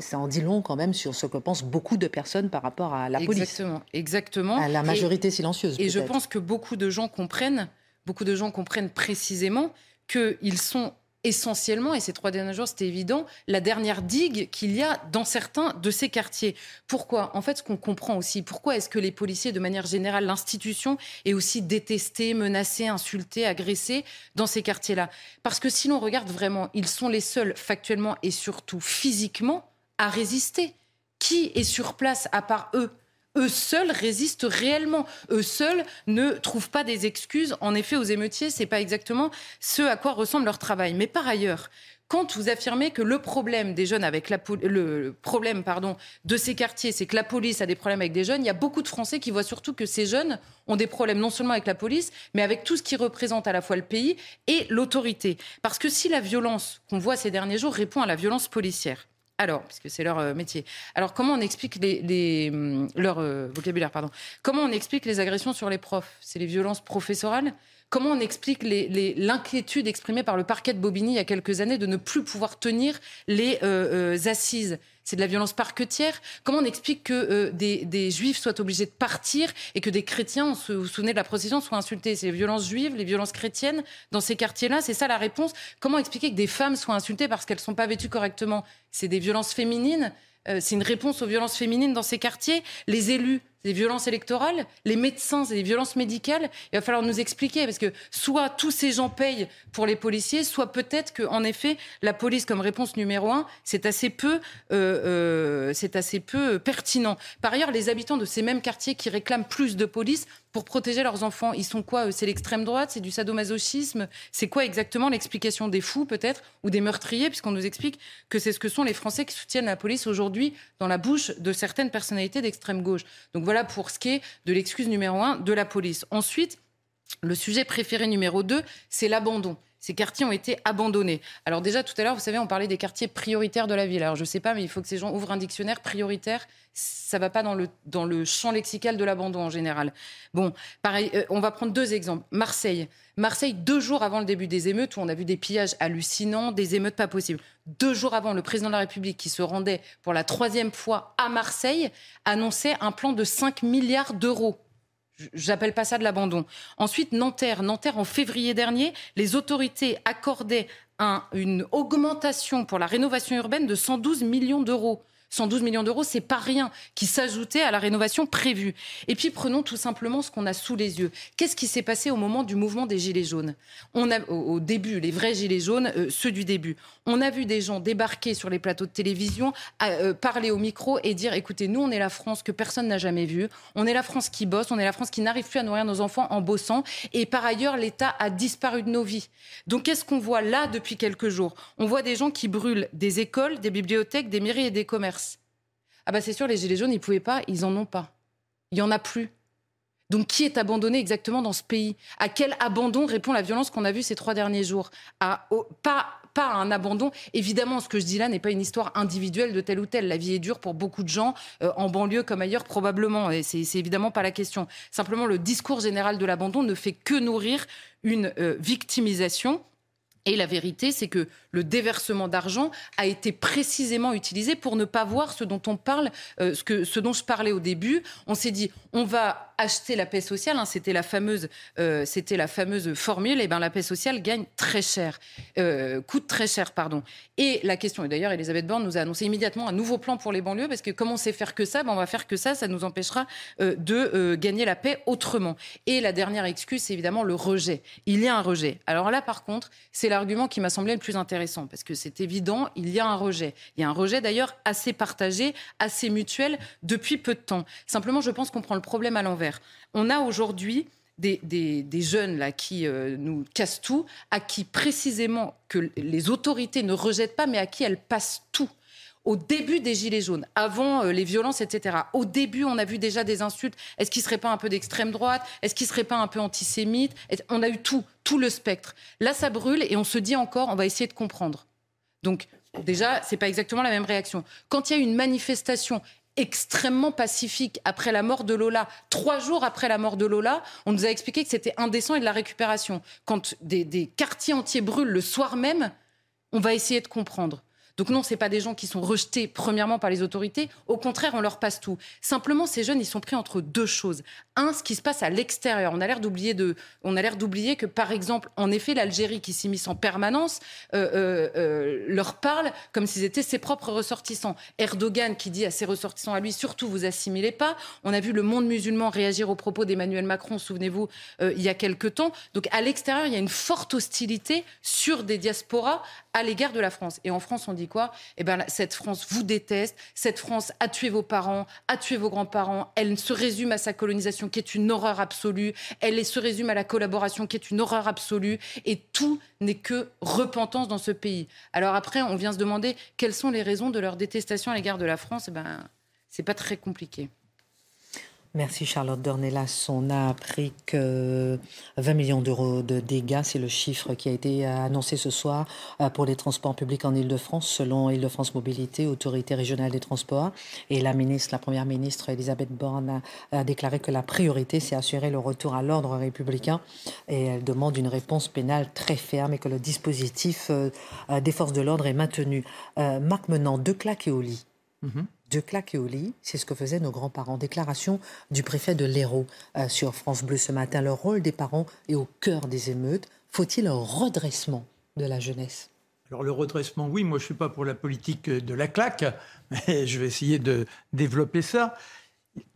Speaker 1: ça en dit long quand même sur ce que pensent beaucoup de personnes par rapport à la police.
Speaker 5: Exactement, exactement.
Speaker 1: À la majorité silencieuse.
Speaker 5: Et je pense que beaucoup de gens comprennent, beaucoup de gens comprennent précisément qu'ils sont essentiellement, et ces trois derniers jours, c'était évident, la dernière digue qu'il y a dans certains de ces quartiers. Pourquoi? En fait, ce qu'on comprend aussi, pourquoi est-ce que les policiers, de manière générale, l'institution est aussi détestée, menacée, insultée, agressée dans ces quartiers-là? Parce que si l'on regarde vraiment, ils sont les seuls, factuellement et surtout physiquement, à résister. Qui est sur place à part eux? Eux seuls résistent réellement. Eux seuls ne trouvent pas des excuses. En effet, aux émeutiers, c'est pas exactement ce à quoi ressemble leur travail. Mais par ailleurs, quand vous affirmez que le problème des jeunes avec le problème pardon de ces quartiers, c'est que la police a des problèmes avec des jeunes, il y a beaucoup de Français qui voient surtout que ces jeunes ont des problèmes non seulement avec la police, mais avec tout ce qui représente à la fois le pays et l'autorité. Parce que si la violence qu'on voit ces derniers jours répond à la violence policière, alors, puisque c'est leur euh, métier. Alors, comment on explique les, hum, leur euh, vocabulaire, pardon. Comment on explique les agressions sur les profs? C'est les violences professorales? Comment on explique l'inquiétude exprimée par le parquet de Bobigny il y a quelques années de ne plus pouvoir tenir les euh, assises? C'est de la violence parquetière. Comment on explique que des, juifs soient obligés de partir et que des chrétiens, vous vous souvenez de la procession, soient insultés? C'est les violences juives, les violences chrétiennes dans ces quartiers-là C'est ça la réponse. Comment expliquer que des femmes soient insultées parce qu'elles ne sont pas vêtues correctement? C'est des violences féminines euh, c'est une réponse aux violences féminines dans ces quartiers. Les élus, des violences électorales. Les médecins, c'est des violences médicales. Il va falloir nous expliquer parce que soit tous ces gens payent pour les policiers, soit peut-être que, en effet, la police comme réponse numéro un, c'est assez peu, euh, euh, c'est assez peu pertinent. Par ailleurs, les habitants de ces mêmes quartiers qui réclament plus de police pour protéger leurs enfants. Ils sont quoi C'est l'extrême droite? C'est du sadomasochisme? C'est quoi exactement l'explication des fous, peut-être, ou des meurtriers, puisqu'on nous explique que c'est ce que sont les Français qui soutiennent la police aujourd'hui dans la bouche de certaines personnalités d'extrême gauche. Donc voilà pour ce qui est de l'excuse numéro un de la police. Ensuite, le sujet préféré numéro deux, c'est l'abandon ces quartiers ont été abandonnés. Alors déjà, tout à l'heure, vous savez, on parlait des quartiers prioritaires de la ville. Alors je ne sais pas, mais il faut que ces gens ouvrent un dictionnaire prioritaire. Ça ne va pas dans le, dans le champ lexical de l'abandon en général. Bon, pareil, euh, on va prendre deux exemples. Marseille. Marseille, deux jours avant le début des émeutes, où on a vu des pillages hallucinants, des émeutes pas possibles. Deux jours avant, le président de la République, qui se rendait pour la troisième fois à Marseille, annonçait un plan de 5 milliards d'euros J'appelle pas ça de l'abandon. Ensuite, Nanterre. Nanterre, en février dernier, les autorités accordaient une augmentation pour la rénovation urbaine de 112 millions d'euros. 112 millions d'euros, c'est pas rien qui s'ajoutait à la rénovation prévue. Et puis prenons tout simplement ce qu'on a sous les yeux. Qu'est-ce qui s'est passé au moment du mouvement des Gilets jaunes? On a au, début, les vrais Gilets jaunes, euh, ceux du début. On a vu des gens débarquer sur les plateaux de télévision, euh, parler au micro et dire écoutez, nous, on est la France que personne n'a jamais vue. On est la France qui bosse. On est la France qui n'arrive plus à nourrir nos enfants en bossant. Et par ailleurs, l'État a disparu de nos vies. Donc, qu'est-ce qu'on voit là depuis quelques jours? On voit des gens qui brûlent des écoles, des bibliothèques, des mairies et des commerces. Ah bah c'est sûr, les gilets jaunes, ils pouvaient pas, ils en ont pas. Il y en a plus. Donc qui est abandonné exactement dans ce pays? À quel abandon répond la violence qu'on a vue ces trois derniers jours? Pas à un abandon. Évidemment, ce que je dis là n'est pas une histoire individuelle de tel ou tel. La vie est dure pour beaucoup de gens, euh, en banlieue comme ailleurs probablement. Et c'est évidemment pas la question. Simplement, le discours général de l'abandon ne fait que nourrir une euh, victimisation. Et la vérité, c'est que le déversement d'argent a été précisément utilisé pour ne pas voir ce dont on parle, euh, ce, que, ce dont je parlais au début. On s'est dit, on va acheter la paix sociale. Hein, c'était la fameuse, euh, c'était la fameuse formule. Et ben la paix sociale gagne très cher, euh, coûte très cher, pardon. Et la question, et d'ailleurs, Elisabeth Borne nous a annoncé immédiatement un nouveau plan pour les banlieues parce que comme on sait faire que ça, ben on va faire que ça. Ça nous empêchera de gagner la paix autrement. Et la dernière excuse, c'est évidemment le rejet. Il y a un rejet. Alors là, par contre, c'est l'argument qui m'a semblé le plus intéressant parce que c'est évident, il y a un rejet. Il y a un rejet d'ailleurs assez partagé, assez mutuel depuis peu de temps. Simplement, je pense qu'on prend le problème à l'envers. On a aujourd'hui des, jeunes là qui euh, nous cassent tout, à qui précisément que les autorités ne rejettent pas, mais à qui elles passent tout au début des Gilets jaunes, avant euh, les violences, etc. Au début, on a vu déjà des insultes. Est-ce qu'il ne serait pas un peu d'extrême droite? Est-ce qu'il ne serait pas un peu antisémite? On a eu tout, tout le spectre. Là, ça brûle et on se dit encore, on va essayer de comprendre. Donc, déjà, ce n'est pas exactement la même réaction. Quand il y a une manifestation extrêmement pacifique après la mort de Lola, trois jours après la mort de Lola, on nous a expliqué que c'était indécent et de la récupération. Quand des quartiers entiers brûlent le soir même, on va essayer de comprendre. Donc non, c'est pas des gens qui sont rejetés premièrement par les autorités. Au contraire, on leur passe tout. Simplement, ces jeunes, ils sont pris entre deux choses. Un, ce qui se passe à l'extérieur. On a l'air d'oublier de, on a l'air d'oublier que par exemple, en effet, l'Algérie qui s'immisce en permanence euh, euh, euh, leur parle comme s'ils étaient ses propres ressortissants. Erdogan qui dit à ses ressortissants à lui, surtout vous assimilez pas. On a vu le monde musulman réagir aux propos d'Emmanuel Macron, souvenez-vous, il y a quelque temps. Donc à l'extérieur, il y a une forte hostilité sur des diasporas à l'égard de la France. Et en France, on dit quoi? Eh bien, cette France vous déteste, cette France a tué vos parents, a tué vos grands-parents, elle se résume à sa colonisation qui est une horreur absolue, elle se résume à la collaboration qui est une horreur absolue, et tout n'est que repentance dans ce pays. Alors après, on vient se demander quelles sont les raisons de leur détestation à l'égard de la France. Eh ben, c'est pas très compliqué.
Speaker 1: Merci Charlotte Dornelas. On a appris que 20 millions d'euros de dégâts, c'est le chiffre qui a été annoncé ce soir euh, pour les transports publics en Ile-de-France, selon Ile-de-France Mobilité, autorité régionale des transports. Et la ministre, la première ministre Elisabeth Borne a, déclaré que la priorité, c'est assurer le retour à l'ordre républicain. Et elle demande une réponse pénale très ferme et que le dispositif euh, euh, des forces de l'ordre est maintenu. Marc Menant, deux claques et au lit. Mm-hmm de claque et au lit, c'est ce que faisaient nos grands-parents. Déclaration du préfet de l'Hérault euh, sur France Bleu ce matin. Le rôle des parents est au cœur des émeutes. Faut-il un redressement de la jeunesse?
Speaker 6: Alors le redressement, oui, moi je ne suis pas pour la politique de la claque, mais je vais essayer de développer ça.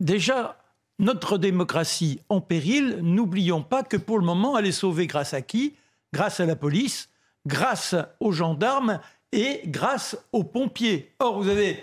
Speaker 6: Déjà, notre démocratie en péril, n'oublions pas que pour le moment, elle est sauvée grâce à qui? Grâce à la police, grâce aux gendarmes et grâce aux pompiers. Or, vous avez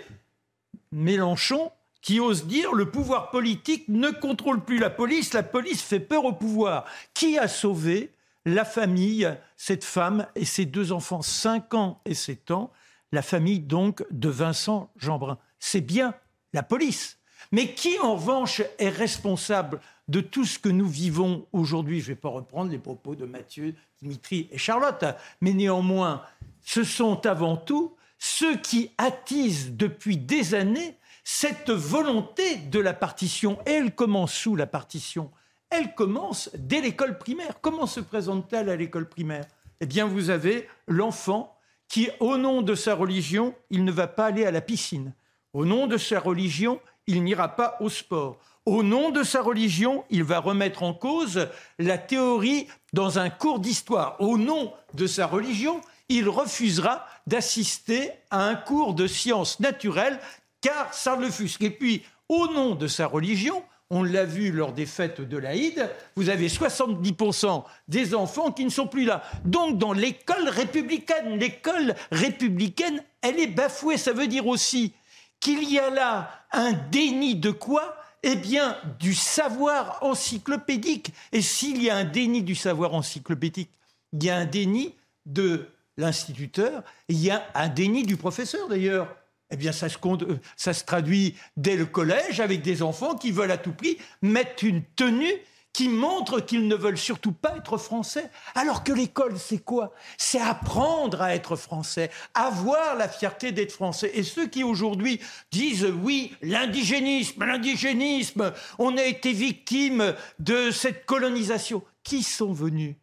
Speaker 6: Mélenchon qui ose dire le pouvoir politique ne contrôle plus la police, la police fait peur au pouvoir. Qui a sauvé la famille, cette femme et ses deux enfants, 5 ans et 7 ans, la famille donc de Vincent Jeanbrun? C'est bien la police. Mais qui en revanche est responsable de tout ce que nous vivons aujourd'hui? Je ne vais pas reprendre les propos de Mathieu, Dimitri et Charlotte, mais néanmoins, ce sont avant tout ceux qui attisent depuis des années cette volonté de la partition. Elle commence sous la partition. Elle commence dès l'école primaire. Comment se présente-t-elle à l'école primaire? Eh bien, vous avez l'enfant qui, au nom de sa religion, il ne va pas aller à la piscine. Au nom de sa religion, il n'ira pas au sport. Au nom de sa religion, il va remettre en cause la théorie dans un cours d'histoire. Au nom de sa religion, il refusera d'assister à un cours de sciences naturelles car ça le fusque. Et puis, au nom de sa religion, on l'a vu lors des fêtes de l'Aïd, vous avez 70% des enfants qui ne sont plus là. Donc dans l'école républicaine, l'école républicaine, elle est bafouée. Ça veut dire aussi qu'il y a là un déni de quoi? Eh bien, du savoir encyclopédique. Et s'il y a un déni du savoir encyclopédique, il y a un déni de l'instituteur, il y a un déni du professeur d'ailleurs. Eh bien, ça se, euh, ça se traduit dès le collège avec des enfants qui veulent à tout prix mettre une tenue qui montre qu'ils ne veulent surtout pas être français. Alors que l'école, c'est quoi? C'est apprendre à être français, avoir la fierté d'être français. Et ceux qui aujourd'hui disent oui, l'indigénisme, l'indigénisme, on a été victime de cette colonisation, qui sont venus?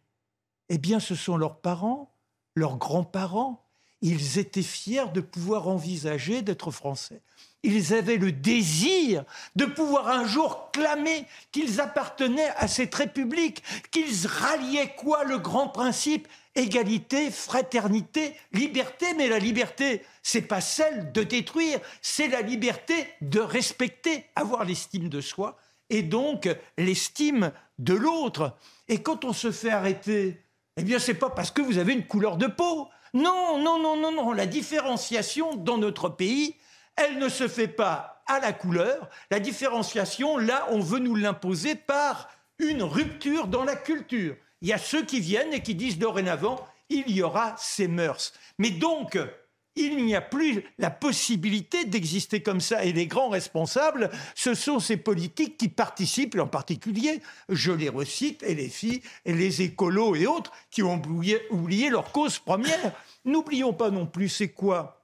Speaker 6: Eh bien, ce sont leurs parents, leurs grands-parents, ils étaient fiers de pouvoir envisager d'être français. Ils avaient le désir de pouvoir un jour clamer qu'ils appartenaient à cette république, qu'ils ralliaient quoi le grand principe? Égalité, fraternité, liberté. Mais la liberté, c'est pas celle de détruire, c'est la liberté de respecter, avoir l'estime de soi et donc l'estime de l'autre. Et quand on se fait arrêter, eh bien, c'est pas parce que vous avez une couleur de peau. Non, non, non, non, non. La différenciation dans notre pays, elle ne se fait pas à la couleur. La différenciation, là, on veut nous l'imposer par une rupture dans la culture. Il y a ceux qui viennent et qui disent dorénavant, il y aura ces mœurs. Mais donc, il n'y a plus la possibilité d'exister comme ça. Et les grands responsables, ce sont ces politiques qui participent, en particulier, je les recite, et les filles, et les écolos et autres, qui ont oublié leur cause première. N'oublions pas non plus, c'est quoi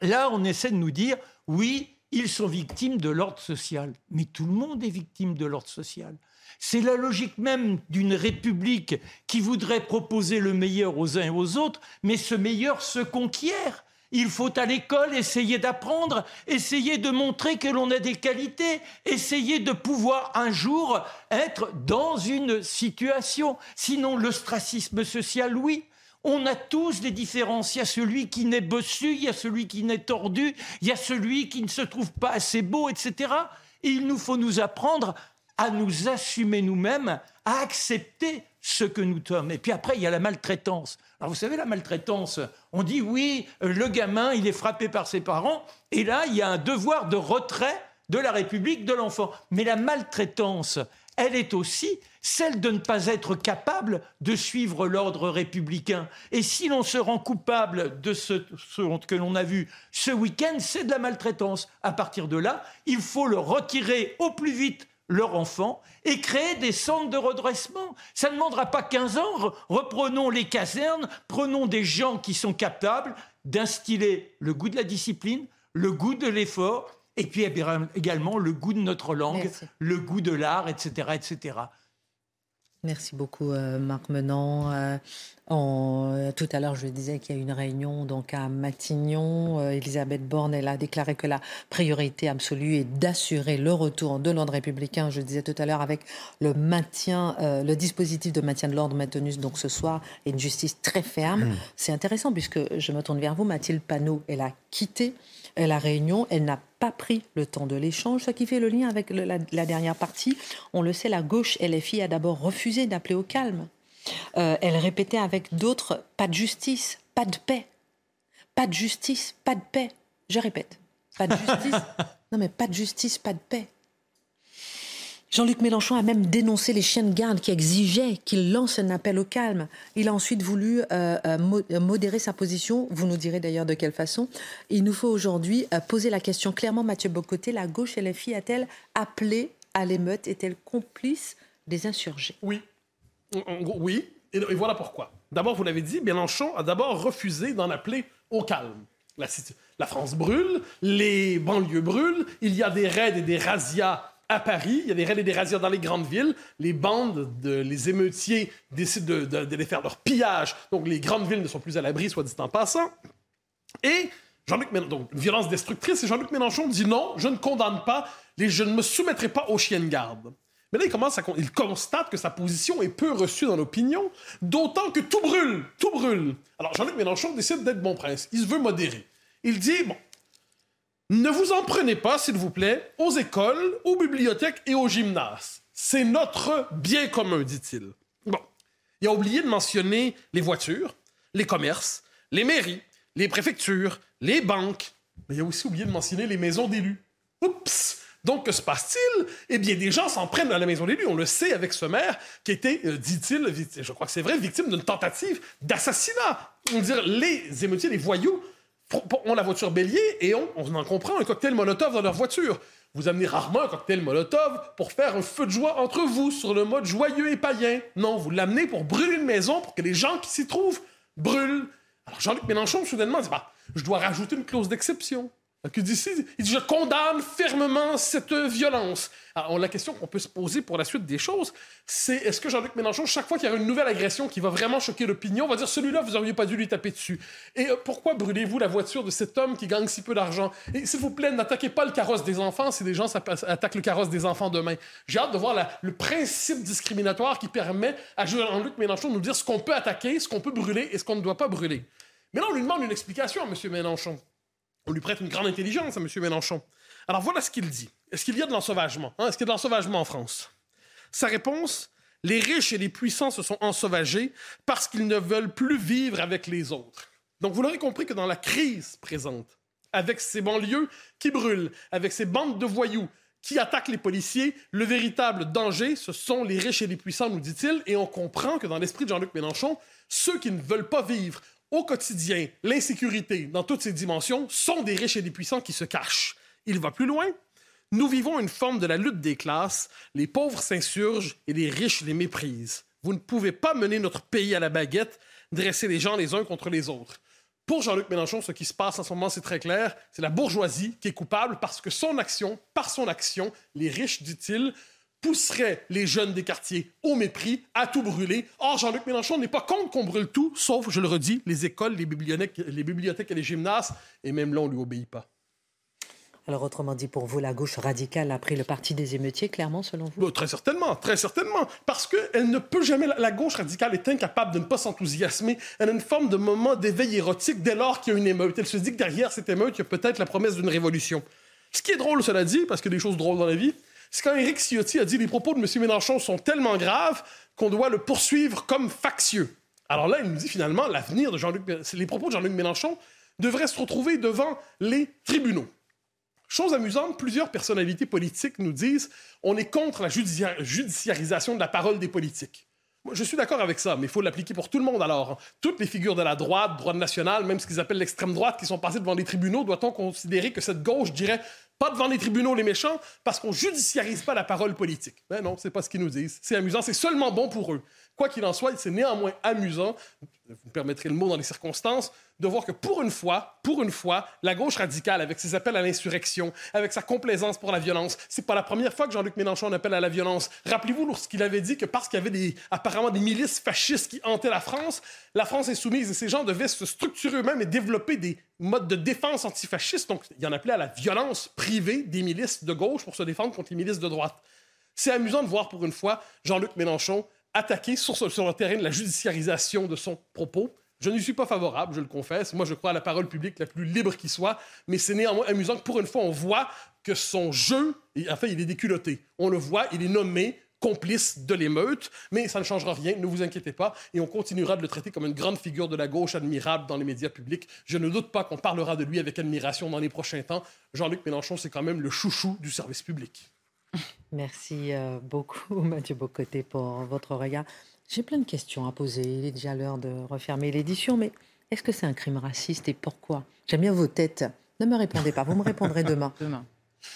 Speaker 6: Là, on essaie de nous dire, oui, ils sont victimes de l'ordre social. Mais tout le monde est victime de l'ordre social. C'est la logique même d'une république qui voudrait proposer le meilleur aux uns et aux autres, mais ce meilleur se conquiert. Il faut à l'école essayer d'apprendre, essayer de montrer que l'on a des qualités, essayer de pouvoir un jour être dans une situation. Sinon, l'ostracisme social, oui, on a tous des différences. Il y a celui qui n'est bossu, il y a celui qui n'est tordu, il y a celui qui ne se trouve pas assez beau, etc. Et il nous faut nous apprendre à nous assumer nous-mêmes, à accepter ce que nous sommes. Et puis après, il y a la maltraitance. Alors vous savez, la maltraitance, on dit oui, le gamin, il est frappé par ses parents, et là, il y a un devoir de retrait de la République de l'enfant. Mais la maltraitance, elle est aussi celle de ne pas être capable de suivre l'ordre républicain. Et si l'on se rend coupable de ce, que l'on a vu ce week-end, c'est de la maltraitance. À partir de là, il faut le retirer au plus vite leur enfant et créer des centres de redressement. Ça ne demandera pas 15 ans. Reprenons les casernes, prenons des gens qui sont capables d'instiller le goût de la discipline, le goût de l'effort, et puis également le goût de notre langue, le goût de l'art, etc., etc.
Speaker 1: Merci beaucoup, euh, Marc Menant. Euh, euh, tout à l'heure, je disais qu'il y a une réunion donc à Matignon. Elisabeth Borne, elle a déclaré que la priorité absolue est d'assurer le retour de l'ordre républicain. Je disais tout à l'heure avec le maintien, le dispositif de maintien de l'ordre maintenu donc ce soir et une justice très ferme. Mmh. C'est intéressant puisque je me tourne vers vous, Mathilde Panot, elle a quitté la réunion, elle n'a pas pris le temps de l'échange, ce qui fait le lien avec la, dernière partie. On le sait, la gauche LFI a d'abord refusé d'appeler au calme. Euh, elle répétait avec d'autres pas de justice, pas de paix. Pas de justice, pas de paix. Je répète, pas de justice. non mais pas de justice, pas de paix. Jean-Luc Mélenchon a même dénoncé les chiens de garde qui exigeaient qu'il lance un appel au calme. Il a ensuite voulu euh, euh, modérer sa position. Vous nous direz d'ailleurs de quelle façon. Il nous faut aujourd'hui euh, poser la question clairement, Mathieu Bocoté, la gauche et a-t-elle appelé à l'émeute? Est-elle complice des insurgés?
Speaker 3: Oui. Oui. Et voilà pourquoi. D'abord, vous l'avez dit, Mélenchon a d'abord refusé d'en appeler au calme. La, la France brûle, les banlieues brûlent, il y a des raids et des razzias à Paris, il y a des raids et des razzias dans les grandes villes. Les bandes, de, les émeutiers décident de, faire leur pillage. Donc les grandes villes ne sont plus à l'abri, soit dit en passant. Et Jean-Luc Mélenchon, donc violence destructrice, et Jean-Luc Mélenchon dit non, je ne condamne pas, les, je ne me soumettrai pas aux chiens de garde. Mais là, il, commence à, il constate que sa position est peu reçue dans l'opinion, d'autant que tout brûle, tout brûle. Alors Jean-Luc Mélenchon décide d'être bon prince, il se veut modérer. Il dit, bon, ne vous en prenez pas, s'il vous plaît, aux écoles, aux bibliothèques et aux gymnases. C'est notre bien commun, dit-il. Bon. Il a oublié de mentionner les voitures, les commerces, les mairies, les préfectures, les banques. Il a aussi oublié de mentionner les maisons d'élus. Oups! Donc, que se passe-t-il? Eh bien, des gens s'en prennent à la maison d'élus. On le sait avec ce maire qui était, euh, dit-il, je crois que c'est vrai, victime d'une tentative d'assassinat. On dire les émeutiers, les voyous ont la voiture bélier et on, on en comprend un cocktail Molotov dans leur voiture. Vous amenez rarement un cocktail Molotov pour faire un feu de joie entre vous sur le mode joyeux et païen. Non, vous l'amenez pour brûler une maison pour que les gens qui s'y trouvent brûlent. Alors Jean-Luc Mélenchon, soudainement, dit bah, Je dois rajouter une clause d'exception. Il dit, il dit Je condamne fermement cette violence. Alors, la question qu'on peut se poser pour la suite des choses, c'est est-ce que Jean-Luc Mélenchon, chaque fois qu'il y a une nouvelle agression qui va vraiment choquer l'opinion, va dire celui-là, vous n'auriez pas dû lui taper dessus Et euh, pourquoi brûlez-vous la voiture de cet homme qui gagne si peu d'argent? Et s'il vous plaît, n'attaquez pas le carrosse des enfants si des gens attaquent le carrosse des enfants demain. J'ai hâte de voir le principe discriminatoire qui permet à Jean-Luc Mélenchon de nous dire ce qu'on peut attaquer, ce qu'on peut brûler et ce qu'on ne doit pas brûler. Mais là, on lui demande une explication à M. Mélenchon. On lui prête une grande intelligence à M. Mélenchon. Alors voilà ce qu'il dit. Est-ce qu'il y a de l'ensauvagement hein? Est-ce qu'il y a de l'ensauvagement en France? Sa réponse les riches et les puissants se sont ensauvagés parce qu'ils ne veulent plus vivre avec les autres. Donc vous l'aurez compris que dans la crise présente, avec ces banlieues qui brûlent, avec ces bandes de voyous qui attaquent les policiers, le véritable danger, ce sont les riches et les puissants, nous dit-il, et on comprend que dans l'esprit de Jean-Luc Mélenchon, ceux qui ne veulent pas vivre au quotidien, l'insécurité dans toutes ses dimensions sont des riches et des puissants qui se cachent. Il va plus loin. Nous vivons une forme de la lutte des classes. Les pauvres s'insurgent et les riches les méprisent. Vous ne pouvez pas mener notre pays à la baguette, dresser les gens les uns contre les autres. Pour Jean-Luc Mélenchon, ce qui se passe en ce moment, c'est très clair. C'est la bourgeoisie qui est coupable parce que son action, par son action, les riches, dit-il, pousserait les jeunes des quartiers au mépris, à tout brûler. Or, Jean-Luc Mélenchon n'est pas contre qu'on brûle tout, sauf, je le redis, les écoles, les bibliothèques, les bibliothèques et les gymnases, et même là, on ne lui obéit pas.
Speaker 1: Alors, autrement dit, pour vous, la gauche radicale a pris le parti des émeutiers, clairement, selon vous?
Speaker 3: Bah, Très certainement, très certainement. Parce qu'elle ne peut jamais. La gauche radicale est incapable de ne pas s'enthousiasmer. Elle a une forme de moment d'éveil érotique dès lors qu'il y a une émeute. Elle se dit que derrière cette émeute, il y a peut-être la promesse d'une révolution. Ce qui est drôle, cela dit, parce a des choses drôles dans la vie, c'est quand Éric Ciotti a dit les propos de M. Mélenchon sont tellement graves qu'on doit le poursuivre comme factieux. Alors là, il nous dit finalement l'avenir de Jean-Luc les propos de Jean-Luc Mélenchon devraient se retrouver devant les tribunaux. Chose amusante, plusieurs personnalités politiques nous disent on est contre la judiciarisation de la parole des politiques. Moi, je suis d'accord avec ça, mais il faut l'appliquer pour tout le monde alors. Toutes les figures de la droite, droite nationale, même ce qu'ils appellent l'extrême droite, qui sont passées devant les tribunaux, doit-on considérer que cette gauche dirait pas devant les tribunaux les méchants parce qu'on judiciarise pas la parole politique. Ben non, c'est pas ce qu'ils nous disent. C'est amusant, c'est seulement bon pour eux. Quoi qu'il en soit, c'est néanmoins amusant, vous me permettrez le mot dans les circonstances, de voir que pour une fois, pour une fois, la gauche radicale, avec ses appels à l'insurrection, avec sa complaisance pour la violence, c'est pas la première fois que Jean-Luc Mélenchon appelle à la violence. Rappelez-vous lorsqu'il avait dit que parce qu'il y avait des, apparemment des milices fascistes qui hantaient la France, la France est soumise et ces gens devaient se structurer eux-mêmes et développer des modes de défense antifascistes. Donc, il en appelait à la violence privée des milices de gauche pour se défendre contre les milices de droite. C'est amusant de voir pour une fois Jean-Luc Mélenchon attaquer sur, le terrain de la judiciarisation de son propos. Je n'y suis pas favorable, je le confesse. Moi, je crois à la parole publique la plus libre qui soit, mais c'est néanmoins amusant que pour une fois, on voit que son jeu, en fait, il est déculotté. On le voit, il est nommé complice de l'émeute, mais ça ne changera rien, ne vous inquiétez pas, et on continuera de le traiter comme une grande figure de la gauche admirable dans les médias publics. Je ne doute pas qu'on parlera de lui avec admiration dans les prochains temps. Jean-Luc Mélenchon, c'est quand même le chouchou du service public.
Speaker 1: Merci euh, beaucoup, Mathieu Bocoté, pour votre regard. J'ai plein de questions à poser. Il est déjà l'heure de refermer l'édition, mais est-ce que c'est un crime raciste et pourquoi? J'aime bien vos têtes. Ne me répondez pas, vous me répondrez demain.
Speaker 5: Demain.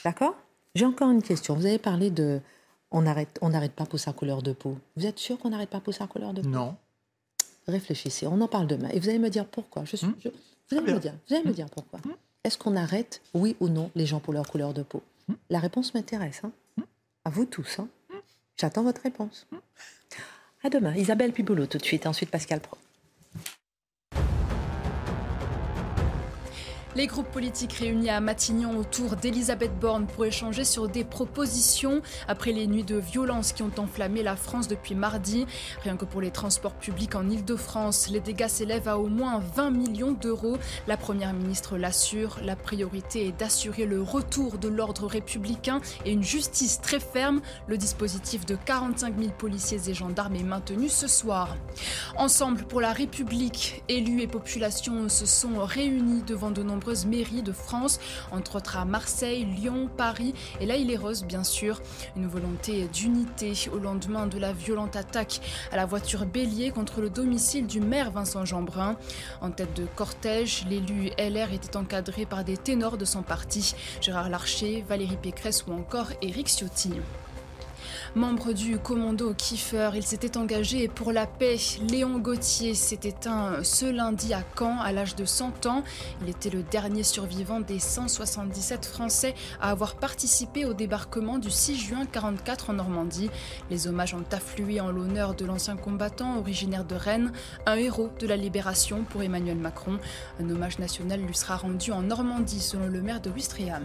Speaker 1: D'accord? J'ai encore une question. Vous avez parlé de on n'arrête on n'arrête pas pour sa couleur de peau. Vous êtes sûr qu'on n'arrête pas pour sa couleur de peau?
Speaker 6: Non.
Speaker 1: Réfléchissez, on en parle demain. Et vous allez me dire pourquoi. Je suis, hmm? vous allez me dire, vous allez me hmm? dire pourquoi. Hmm? Est-ce qu'on arrête, oui ou non, les gens pour leur couleur de peau? La réponse m'intéresse. Hein à vous tous. Hein. J'attends votre réponse. À demain. Isabelle Piboulot tout de suite, ensuite Pascal Pro.
Speaker 7: Les groupes politiques réunis à Matignon autour d'Elisabeth Borne pour échanger sur des propositions après les nuits de violence qui ont enflammé la France depuis mardi. Rien que pour les transports publics en Ile-de-France, les dégâts s'élèvent à au moins 20 millions d'euros. La Première ministre l'assure, la priorité est d'assurer le retour de l'ordre républicain et une justice très ferme. Le dispositif de 45 000 policiers et gendarmes est maintenu ce soir. Ensemble pour la République, élus et populations se sont réunis devant de nombreux mairies de France, entre autres à Marseille, Lyon, Paris et là il est rose bien sûr. Une volonté d'unité au lendemain de la violente attaque à la voiture bélier contre le domicile du maire Vincent Jeanbrun. En tête de cortège, l'élu LR était encadré par des ténors de son parti, Gérard Larcher, Valérie Pécresse ou encore Éric Ciotti. Membre du commando Kiefer, il s'était engagé pour la paix. Léon Gauthier s'est éteint ce lundi à Caen à l'âge de 100 ans. Il était le dernier survivant des 177 Français à avoir participé au débarquement du 6 juin 44 en Normandie. Les hommages ont afflué en l'honneur de l'ancien combattant originaire de Rennes, un héros de la libération pour Emmanuel Macron. Un hommage national lui sera rendu en Normandie selon le maire de Ouistreham.